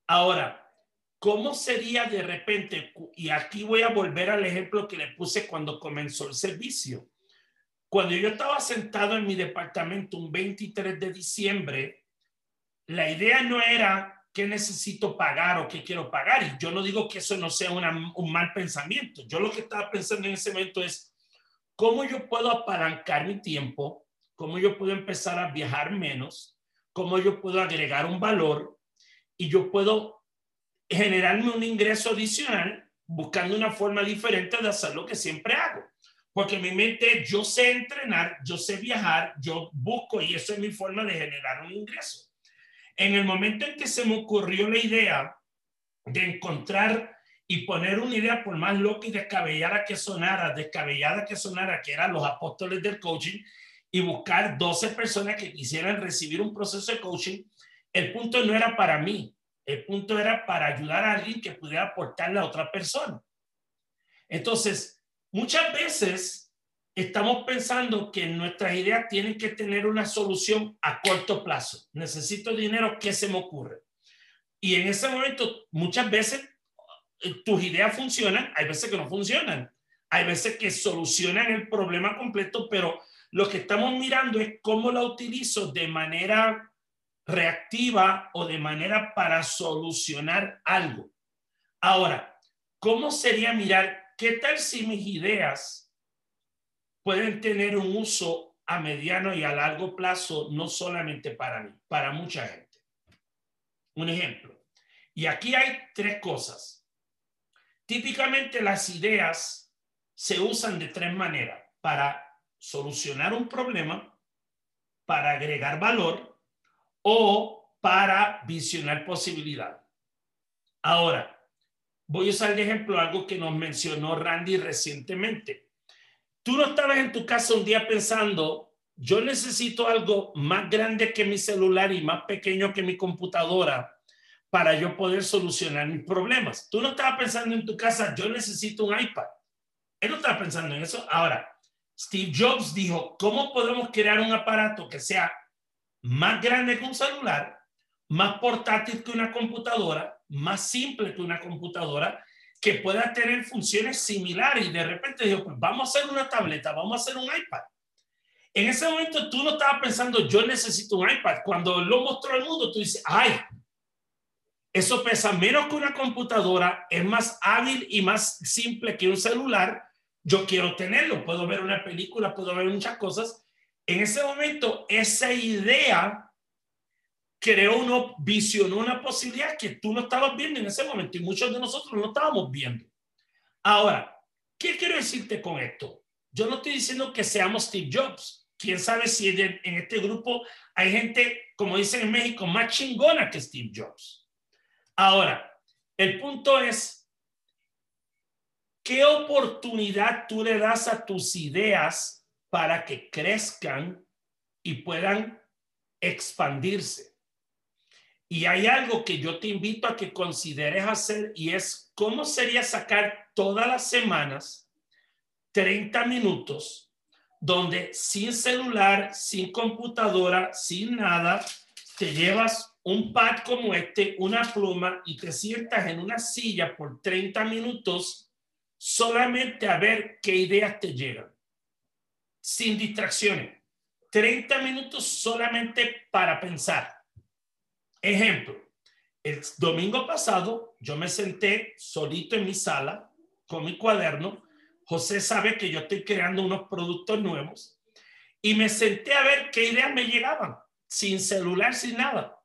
Ahora, ¿cómo sería de repente? Y aquí voy a volver al ejemplo que le puse cuando comenzó el servicio. Cuando yo estaba sentado en mi departamento un 23 de diciembre, la idea no era qué necesito pagar o qué quiero pagar. Y yo no digo que eso no sea un mal pensamiento. Yo lo que estaba pensando en ese momento es cómo yo puedo apalancar mi tiempo, cómo yo puedo empezar a viajar menos, cómo yo puedo agregar un valor y yo puedo generarme un ingreso adicional buscando una forma diferente de hacer lo que siempre hago. Porque mi mente, yo sé entrenar, yo sé viajar, yo busco y eso es mi forma de generar un ingreso. En el momento en que se me ocurrió la idea de encontrar y poner una idea por más loca y descabellada que sonara, descabellada que sonara, que eran los apóstoles del coaching, y buscar 12 personas que quisieran recibir un proceso de coaching, el punto no era para mí, el punto era para ayudar a alguien que pudiera aportarle a otra persona. Entonces, muchas veces estamos pensando que nuestras ideas tienen que tener una solución a corto plazo. Necesito dinero, ¿qué se me ocurre? Y en ese momento, muchas veces eh, tus ideas funcionan, hay veces que no funcionan, hay veces que solucionan el problema completo, pero lo que estamos mirando es cómo la utilizo de manera reactiva o de manera para solucionar algo. Ahora, ¿cómo sería mirar qué tal si mis ideas pueden tener un uso a mediano y a largo plazo, no solamente para mí, para mucha gente. Un ejemplo. Y aquí hay tres cosas. Típicamente las ideas se usan de tres maneras. Para solucionar un problema, para agregar valor o para visionar posibilidad. Ahora, voy a usar de ejemplo algo que nos mencionó Randy recientemente tú no estabas en tu casa un día pensando, yo necesito algo más grande que mi celular y más pequeño que mi computadora para yo poder solucionar mis problemas. Tú no estabas pensando en tu casa, yo necesito un iPad. Él no estaba pensando en eso. Ahora, Steve Jobs dijo, ¿cómo podemos crear un aparato que sea más grande que un celular, más portátil que una computadora, más simple que una computadora que pueda tener funciones similares y de repente dijo, pues vamos a hacer una tableta, vamos a hacer un iPad. En ese momento tú no estabas pensando, yo necesito un iPad. Cuando lo mostró al mundo, tú dices, ay, eso pesa menos que una computadora, es más hábil y más simple que un celular. Yo quiero tenerlo, puedo ver una película, puedo ver muchas cosas. En ese momento, esa idea creó uno, visionó una posibilidad que tú no estabas viendo en ese momento y muchos de nosotros no estábamos viendo. Ahora, ¿qué quiero decirte con esto? Yo no estoy diciendo que seamos Steve Jobs. Quién sabe si en este grupo hay gente, como dicen en México, más chingona que Steve Jobs. Ahora, el punto es, ¿qué oportunidad tú le das a tus ideas para que crezcan y puedan expandirse? Y hay algo que yo te invito a que consideres hacer y es cómo sería sacar todas las semanas 30 minutos donde sin celular, sin computadora, sin nada, te llevas un pad como este, una pluma y te sientas en una silla por 30 minutos solamente a ver qué ideas te llegan. Sin distracciones. 30 minutos solamente para pensar Ejemplo, el domingo pasado yo me senté solito en mi sala con mi cuaderno. José sabe que yo estoy creando unos productos nuevos y me senté a ver qué ideas me llegaban, sin celular, sin nada.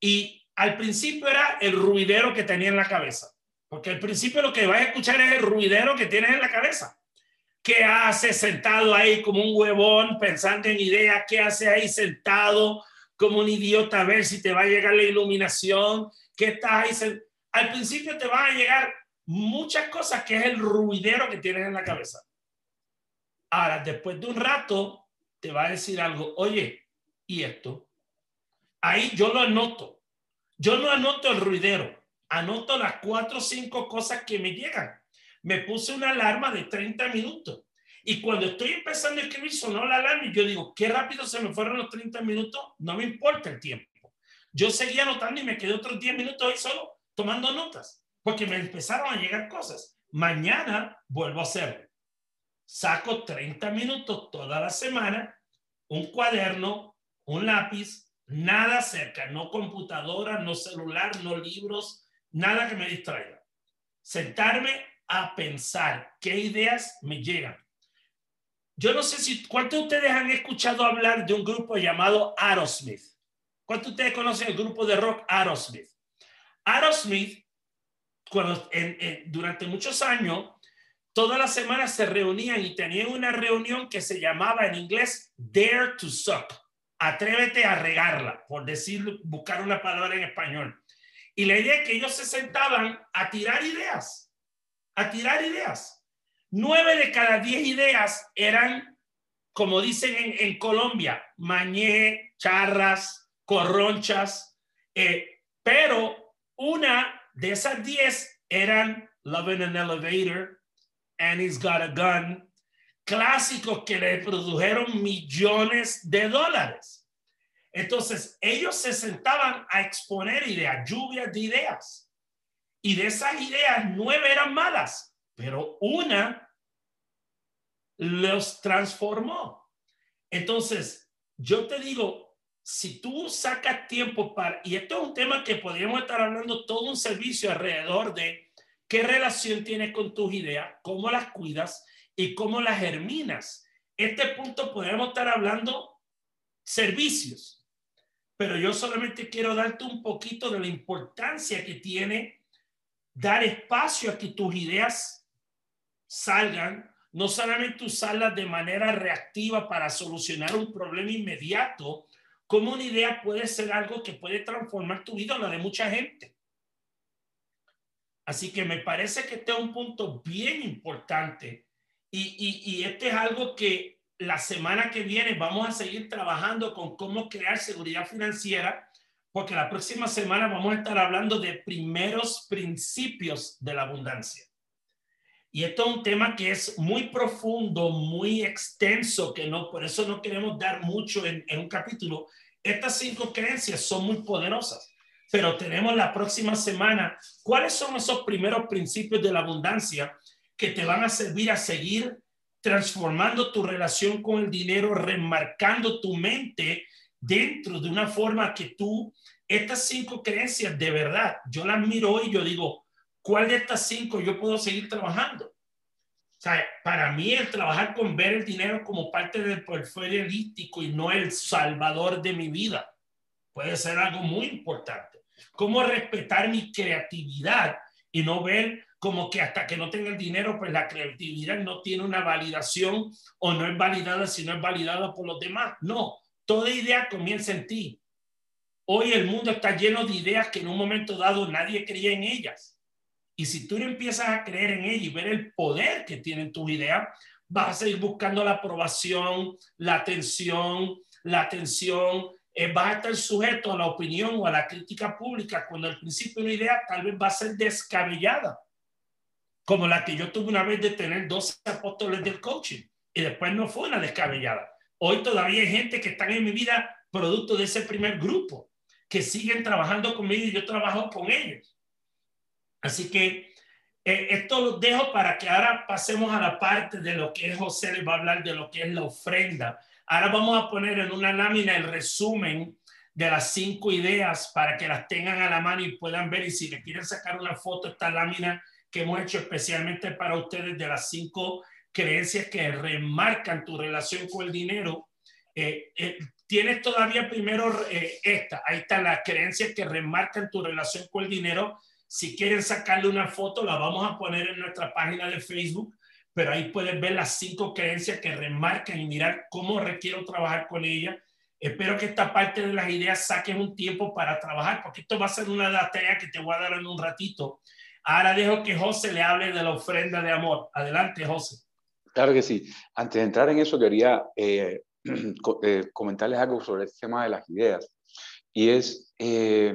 Y al principio era el ruidero que tenía en la cabeza, porque al principio lo que vas a escuchar es el ruidero que tienes en la cabeza. ¿Qué hace sentado ahí como un huevón pensando en ideas? ¿Qué hace ahí sentado como un idiota a ver si te va a llegar la iluminación, ¿qué estás ahí? al principio te van a llegar muchas cosas que es el ruidero que tienes en la cabeza. Ahora, después de un rato, te va a decir algo, oye, ¿y esto? Ahí yo lo anoto. Yo no anoto el ruidero, anoto las cuatro o cinco cosas que me llegan. Me puse una alarma de 30 minutos. Y cuando estoy empezando a escribir, sonó la alarma y yo digo, qué rápido se me fueron los 30 minutos, no me importa el tiempo. Yo seguía anotando y me quedé otros 10 minutos ahí solo tomando notas, porque me empezaron a llegar cosas. Mañana vuelvo a hacerlo. Saco 30 minutos toda la semana, un cuaderno, un lápiz, nada cerca, no computadora, no celular, no libros, nada que me distraiga. Sentarme a pensar qué ideas me llegan. Yo no sé si, ¿cuántos de ustedes han escuchado hablar de un grupo llamado Aerosmith? ¿Cuántos de ustedes conocen el grupo de rock Aerosmith? Aerosmith, cuando, durante muchos años, todas las semanas se reunían y tenían una reunión que se llamaba en inglés Dare to Suck. Atrévete a regarla, por decir, buscar una palabra en español. Y la idea es que ellos se sentaban a tirar ideas, a tirar ideas. Nueve de cada diez ideas eran, como dicen en, Colombia, mañé, charras, corronchas, eh, pero una de esas 10 eran Love in an Elevator, Annie's Got a Gun, clásicos que le produjeron millones de dólares. Entonces, ellos se sentaban a exponer ideas, lluvias de ideas. Y de esas ideas, nueve eran malas, pero una los transformó. Entonces, yo te digo, si tú sacas tiempo para, y esto es un tema que podríamos estar hablando todo un servicio alrededor de qué relación tienes con tus ideas, cómo las cuidas y cómo las germinas. Este punto podemos estar hablando servicios, pero yo solamente quiero darte un poquito de la importancia que tiene dar espacio a que tus ideas salgan, no solamente usarlas de manera reactiva para solucionar un problema inmediato, cómo una idea puede ser algo que puede transformar tu vida o la de mucha gente. Así que me parece que este es un punto bien importante y, y, este es algo que la semana que viene vamos a seguir trabajando con cómo crear seguridad financiera, porque la próxima semana vamos a estar hablando de primeros principios de la abundancia. Y esto es un tema que es muy profundo, muy extenso, que no, por eso no queremos dar mucho en, en un capítulo. Estas cinco creencias son muy poderosas, pero tenemos la próxima semana. ¿Cuáles son esos primeros principios de la abundancia que te van a servir a seguir transformando tu relación con el dinero, remarcando tu mente dentro de una forma que tú, estas cinco creencias de verdad, yo las miro y yo digo, ¿cuál de estas cinco yo puedo seguir trabajando? O sea, para mí el trabajar con ver el dinero como parte del portfolio holístico y no el salvador de mi vida puede ser algo muy importante. Cómo respetar mi creatividad y no ver como que hasta que no tenga el dinero, pues la creatividad no tiene una validación o no es validada si no es validada por los demás. No, toda idea comienza en ti. Hoy el mundo está lleno de ideas que en un momento dado nadie creía en ellas. Y si tú empiezas a creer en ella y ver el poder que tienen tus ideas, vas a seguir buscando la aprobación, la atención, la atención, eh, vas a estar sujeto a la opinión o a la crítica pública cuando al principio una idea tal vez va a ser descabellada, como la que yo tuve una vez de tener 12 apóstoles del coaching y después no fue una descabellada. Hoy todavía hay gente que está en mi vida producto de ese primer grupo, que siguen trabajando conmigo y yo trabajo con ellos. Así que eh, esto lo dejo para que ahora pasemos a la parte de lo que es José les va a hablar de lo que es la ofrenda. Ahora vamos a poner en una lámina el resumen de las cinco ideas para que las tengan a la mano y puedan ver. Y si le quieren sacar una foto, esta lámina que hemos hecho especialmente para ustedes de las cinco creencias que remarcan tu relación con el dinero. Eh, eh, tienes todavía primero esta, ahí está las creencias que remarcan tu relación con el dinero si quieren sacarle una foto, la vamos a poner en nuestra página de Facebook, pero ahí pueden ver las cinco creencias que remarcan y mirar cómo requiero trabajar con ella. Espero que esta parte de las ideas saques un tiempo para trabajar, porque esto va a ser una tarea que te voy a dar en un ratito. Ahora dejo que José le hable de la ofrenda de amor. Adelante, José. Claro que sí. Antes de entrar en eso, quería eh, eh, comentarles algo sobre el tema de las ideas. Y es, eh,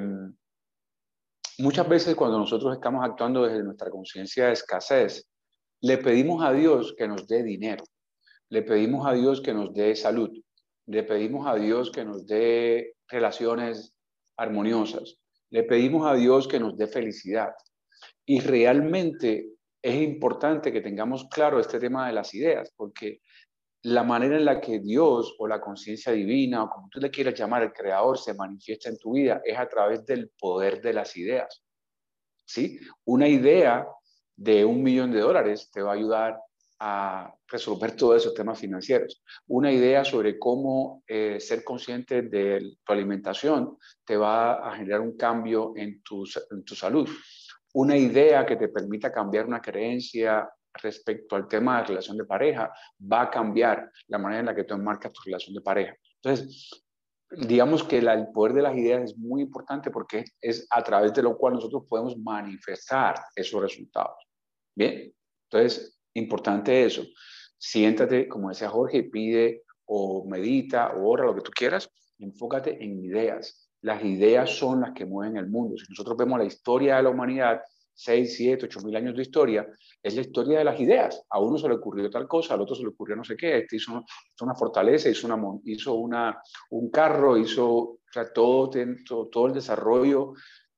muchas veces cuando nosotros estamos actuando desde nuestra conciencia de escasez, le pedimos a Dios que nos dé dinero, le pedimos a Dios que nos dé salud, le pedimos a Dios que nos dé relaciones armoniosas, le pedimos a Dios que nos dé felicidad. Y realmente es importante que tengamos claro este tema de las ideas, porque la manera en la que Dios o la conciencia divina, o como tú le quieras llamar, el creador, se manifiesta en tu vida es a través del poder de las ideas. ¿Sí? Una idea de un millón de dólares te va a ayudar a resolver todos esos temas financieros. Una idea sobre cómo eh, ser consciente de tu alimentación te va a generar un cambio en tu, en tu salud. Una idea que te permita cambiar una creencia respecto al tema de relación de pareja va a cambiar la manera en la que tú enmarcas tu relación de pareja. Entonces, digamos que el poder de las ideas es muy importante porque es a través de lo cual nosotros podemos manifestar esos resultados. Bien, entonces, importante eso. Siéntate, como decía Jorge, pide o medita o ora, lo que tú quieras, enfócate en ideas. Las ideas son las que mueven el mundo. Si nosotros vemos la historia de la humanidad, 6, 7, 8 mil años de historia, es la historia de las ideas. A uno se le ocurrió tal cosa, al otro se le ocurrió no sé qué, este hizo, una fortaleza, hizo, una, hizo una, un carro, hizo o todo, todo, todo el desarrollo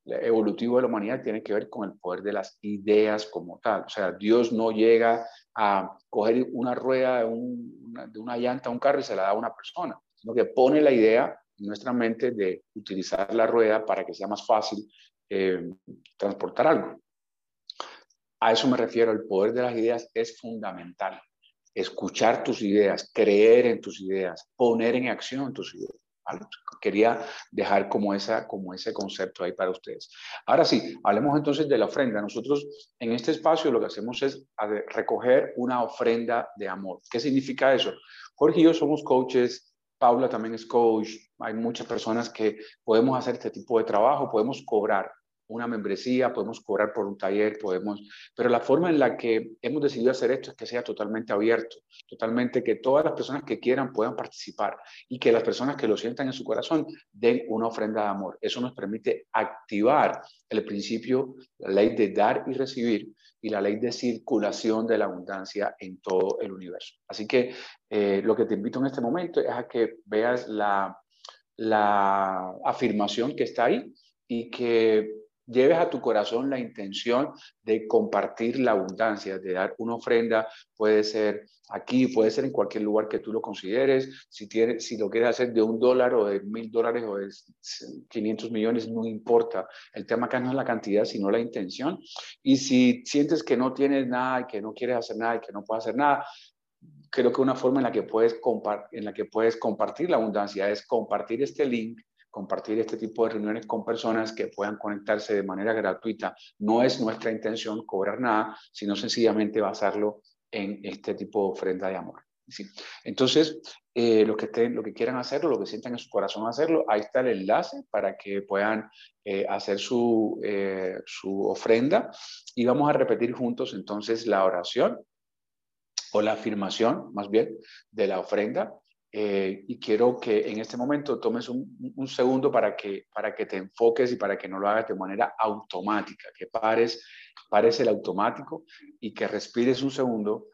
evolutivo de la humanidad tiene que ver con el poder de las ideas como tal. O sea, Dios no llega a coger una rueda de, una, llanta un carro y se la da a una persona, sino que pone la idea nuestra mente de utilizar la rueda para que sea más fácil eh, transportar algo. A eso me refiero, el poder de las ideas es fundamental. Escuchar tus ideas, creer en tus ideas, poner en acción tus ideas. Quería dejar como, esa, como ese concepto ahí para ustedes. Ahora sí, hablemos entonces de la ofrenda. Nosotros en este espacio lo que hacemos es recoger una ofrenda de amor. ¿Qué significa eso? Jorge y yo somos coaches, Paula también es coach, hay muchas personas que podemos hacer este tipo de trabajo, podemos cobrar una membresía, podemos cobrar por un taller, podemos, pero la forma en la que hemos decidido hacer esto es que sea totalmente abierto, totalmente que todas las personas que quieran puedan participar y que las personas que lo sientan en su corazón den una ofrenda de amor. Eso nos permite activar el principio, la ley de dar y recibir y la ley de circulación de la abundancia en todo el universo. Así que eh, lo que te invito en este momento es a que veas la, la afirmación que está ahí y que lleves a tu corazón la intención de compartir la abundancia, de dar una ofrenda, puede ser aquí, puede ser en cualquier lugar que tú lo consideres, si, tienes, si lo quieres hacer de un dólar o de mil dólares o de 500 millones, no importa. El tema acá no es la cantidad, sino la intención. Y si sientes que no tienes nada y que no quieres hacer nada y que no puedes hacer nada, creo que una forma en la que puedes, en la que puedes compartir la abundancia es compartir este link compartir este tipo de reuniones con personas que puedan conectarse de manera gratuita. No es nuestra intención cobrar nada, sino sencillamente basarlo en este tipo de ofrenda de amor. ¿sí? Entonces, eh, que estén, lo que quieran hacerlo, lo que sientan en su corazón hacerlo, ahí está el enlace para que puedan eh, hacer su, eh, su ofrenda y vamos a repetir juntos entonces la oración o la afirmación, más bien, de la ofrenda. Eh, y quiero que en este momento tomes un, un, segundo para que, para que te enfoques y para que no lo hagas de manera automática, que pares, pares el automático y que respires un segundo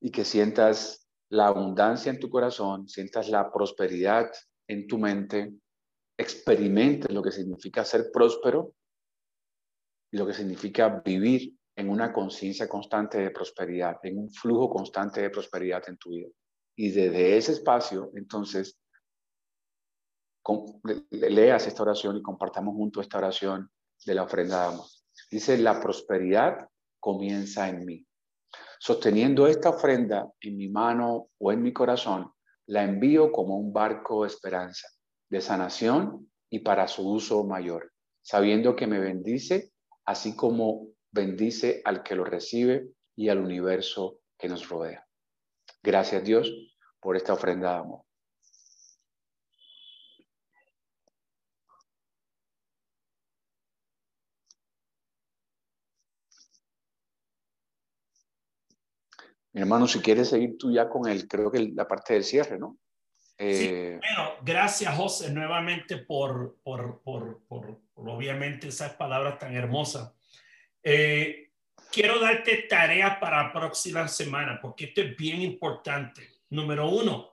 y que sientas la abundancia en tu corazón, sientas la prosperidad en tu mente, experimentes lo que significa ser próspero y lo que significa vivir en una conciencia constante de prosperidad, en un flujo constante de prosperidad en tu vida. Y desde ese espacio, entonces, leas esta oración y compartamos junto esta oración de la ofrenda de amor. Dice, la prosperidad comienza en mí. Sosteniendo esta ofrenda en mi mano o en mi corazón, la envío como un barco de esperanza, de sanación y para su uso mayor, sabiendo que me bendice, así como bendice al que lo recibe y al universo que nos rodea. Gracias Dios por esta ofrenda de amor. Mi hermano, si quieres seguir tú ya con el, creo que la parte del cierre, ¿no? Sí, eh, bueno, gracias José nuevamente por, por, por, obviamente esas palabras tan hermosas. Eh, quiero darte tarea para la próxima semana porque esto es bien importante. Número uno,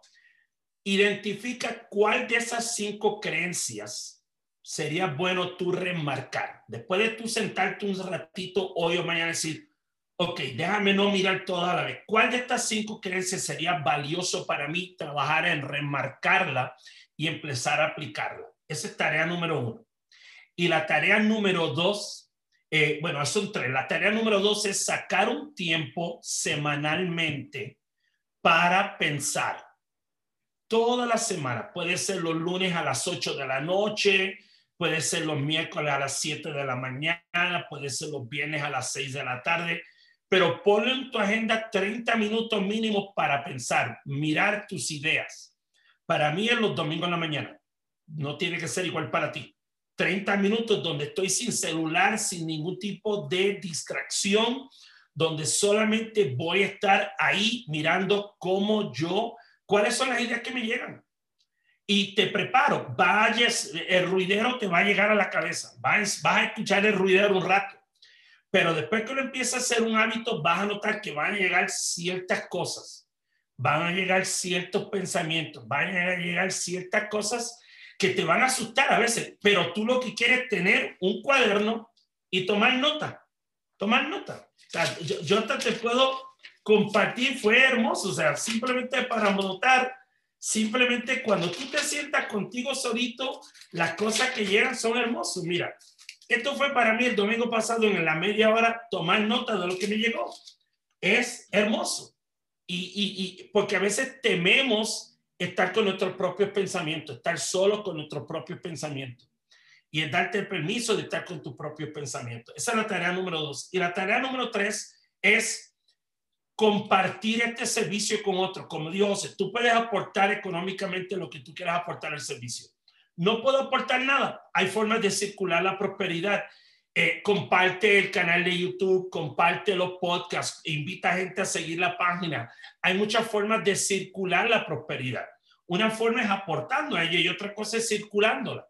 identifica cuál de esas cinco creencias sería bueno tú remarcar. Después de tú sentarte un ratito hoy o mañana decir, ok, déjame no mirar toda la vez. ¿Cuál de estas cinco creencias sería valioso para mí trabajar en remarcarla y empezar a aplicarla? Esa es tarea número uno. Y la tarea número dos, eh, bueno, son tres. La tarea número dos es sacar un tiempo semanalmente para pensar. Toda la semana. Puede ser los lunes a las 8 de la noche, puede ser los miércoles a las 7 de la mañana, puede ser los viernes a las 6 de la tarde pero ponle en tu agenda 30 minutos mínimos para pensar, mirar tus ideas. Para mí es los domingos en la mañana. No tiene que ser igual para ti. 30 minutos donde estoy sin celular, sin ningún tipo de distracción, donde solamente voy a estar ahí mirando cómo yo, cuáles son las ideas que me llegan. Y te preparo, vayas, el ruidero te va a llegar a la cabeza, vas, vas a escuchar el ruidero un rato pero después que lo empieza a hacer un hábito, vas a notar que van a llegar ciertas cosas, van a llegar ciertos pensamientos, van a llegar ciertas cosas que te van a asustar a veces, pero tú lo que quieres es tener un cuaderno y tomar nota, tomar nota. O yo, yo te puedo compartir, fue hermoso, o sea, simplemente para notar, simplemente cuando tú te sientas contigo solito, las cosas que llegan son hermosas. Mira, esto fue para mí el domingo pasado en la media hora tomar nota de lo que me llegó. Es hermoso. Y, y, porque a veces tememos estar con nuestros propios pensamientos, estar solo con nuestros propios pensamientos. Y es darte el permiso de estar con tus propios pensamientos. Esa es la tarea número dos. Y la tarea número tres es compartir este servicio con otros. Como dijo José, tú puedes aportar económicamente lo que tú quieras aportar al servicio no puedo aportar nada. Hay formas de circular la prosperidad. Eh, comparte el canal de YouTube, comparte los podcasts, invita a gente a seguir la página. Hay muchas formas de circular la prosperidad. Una forma es aportando a ella y otra cosa es circulándola.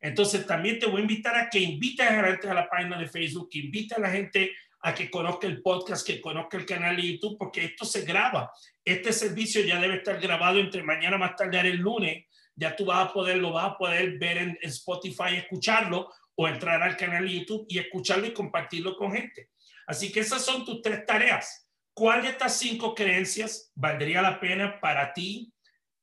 Entonces también te voy a invitar a que invites a la gente a la página de Facebook, que invite a la gente a que conozca el podcast, que conozca el canal de YouTube, porque esto se graba. Este servicio ya debe estar grabado entre mañana más tarde el lunes ya tú vas a poder, lo vas a poder ver en, Spotify, escucharlo o entrar al canal YouTube y escucharlo y compartirlo con gente. Así que esas son tus tres tareas. ¿Cuál de estas cinco creencias valdría la pena para ti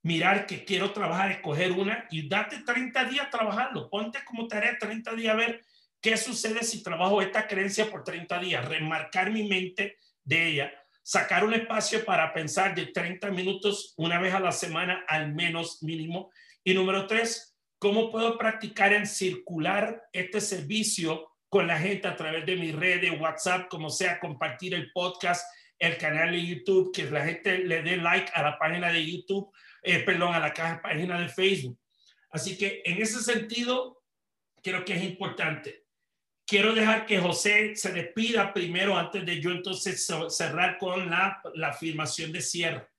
mirar que quiero trabajar, escoger una y date 30 días trabajando? Ponte como tarea 30 días a ver qué sucede si trabajo esta creencia por 30 días, remarcar mi mente de ella, sacar un espacio para pensar de 30 minutos una vez a la semana al menos mínimo y número tres, ¿cómo puedo practicar en circular este servicio con la gente a través de mi red de WhatsApp, como sea, compartir el podcast, el canal de YouTube, que la gente le dé like a la página de YouTube, eh, perdón, a la página de Facebook. Así que en ese sentido, creo que es importante. Quiero dejar que José se despida primero antes de yo entonces cerrar con la, la afirmación de cierre.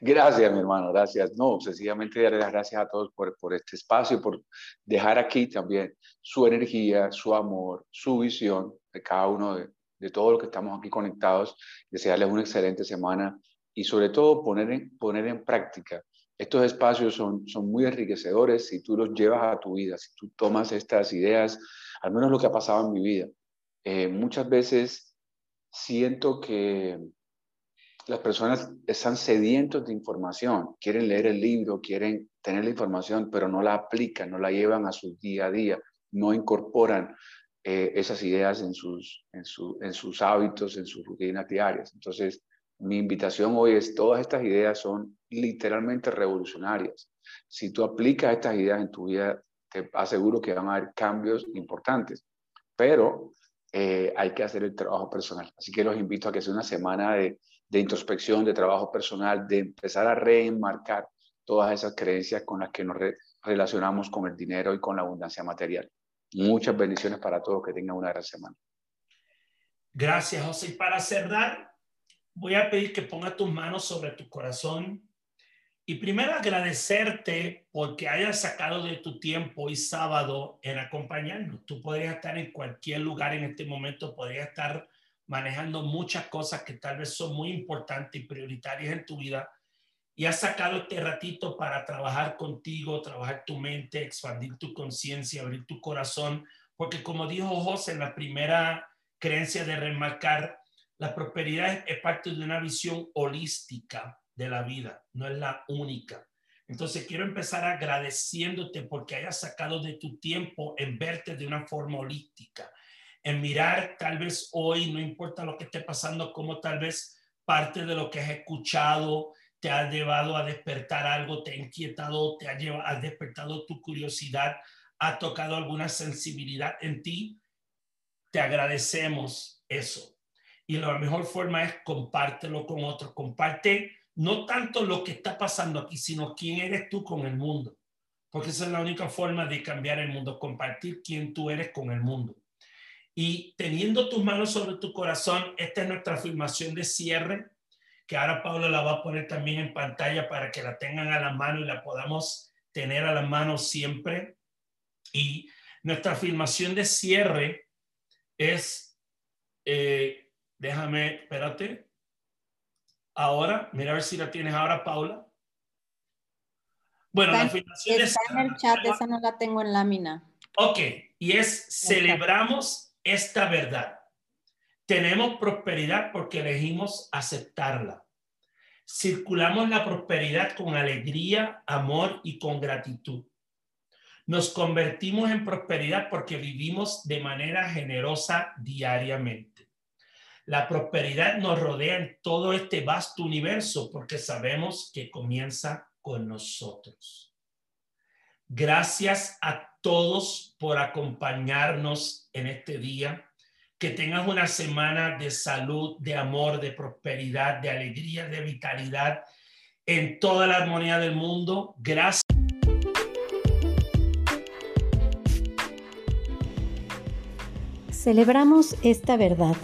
Gracias, mi hermano, gracias. No, sencillamente darle las gracias a todos por, por este espacio, por dejar aquí también su energía, su amor, su visión de cada uno de, de todos los que estamos aquí conectados. Desearles una excelente semana y sobre todo poner en, poner en práctica. Estos espacios son, son muy enriquecedores si tú los llevas a tu vida, si tú tomas estas ideas, al menos lo que ha pasado en mi vida. Eh, muchas veces siento que las personas están sedientos de información, quieren leer el libro, quieren tener la información, pero no la aplican, no la llevan a su día a día, no incorporan eh, esas ideas en sus, en, en sus hábitos, en sus rutinas diarias. Entonces, mi invitación hoy es, todas estas ideas son literalmente revolucionarias. Si tú aplicas estas ideas en tu vida, te aseguro que van a haber cambios importantes, pero eh, hay que hacer el trabajo personal. Así que los invito a que sea una semana de de introspección, de trabajo personal, de empezar a reenmarcar todas esas creencias con las que nos relacionamos con el dinero y con la abundancia material. Muchas bendiciones para todos, que tengan una gran semana. Gracias, José. Y para cerrar, voy a pedir que ponga tus manos sobre tu corazón. Y primero agradecerte porque hayas sacado de tu tiempo hoy sábado en acompañarnos. Tú podrías estar en cualquier lugar en este momento, podrías estar manejando muchas cosas que tal vez son muy importantes y prioritarias en tu vida. Y has sacado este ratito para trabajar contigo, trabajar tu mente, expandir tu conciencia, abrir tu corazón. Porque como dijo José en la primera creencia de remarcar, la prosperidad es, parte de una visión holística de la vida, no es la única. Entonces quiero empezar agradeciéndote porque hayas sacado de tu tiempo en verte de una forma holística, en mirar tal vez hoy, no importa lo que esté pasando, como tal vez parte de lo que has escuchado te ha llevado a despertar algo, te ha inquietado, te ha, llevado, ha despertado tu curiosidad, ha tocado alguna sensibilidad en ti te agradecemos eso. Y la mejor forma es compártelo con otros. Comparte no tanto lo que está pasando aquí, sino quién eres tú con el mundo. Porque esa es la única forma de cambiar el mundo, compartir quién tú eres con el mundo. Y teniendo tus manos sobre tu corazón, esta es nuestra afirmación de cierre, que ahora Paula la va a poner también en pantalla para que la tengan a la mano y la podamos tener a la mano siempre. Y nuestra afirmación de cierre es, eh, déjame, espérate. Ahora, mira a ver si la tienes ahora, Paula. Bueno, la afirmación está en el chat, esa no la tengo en lámina. Ok, y es celebramos esta verdad. Tenemos prosperidad porque elegimos aceptarla. Circulamos la prosperidad con alegría, amor y con gratitud. Nos convertimos en prosperidad porque vivimos de manera generosa diariamente. La prosperidad nos rodea en todo este vasto universo porque sabemos que comienza con nosotros. Gracias a todos por acompañarnos en este día. Que tengas una semana de salud, de amor, de prosperidad, de alegría, de vitalidad en toda la armonía del mundo. Gracias. Celebramos esta verdad.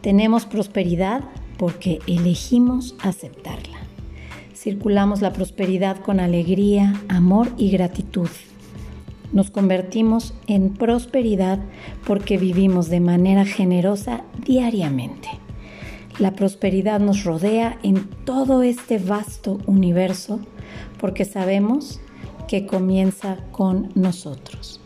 Tenemos prosperidad porque elegimos aceptarla. Circulamos la prosperidad con alegría, amor y gratitud. Nos convertimos en prosperidad porque vivimos de manera generosa diariamente. La prosperidad nos rodea en todo este vasto universo porque sabemos que comienza con nosotros.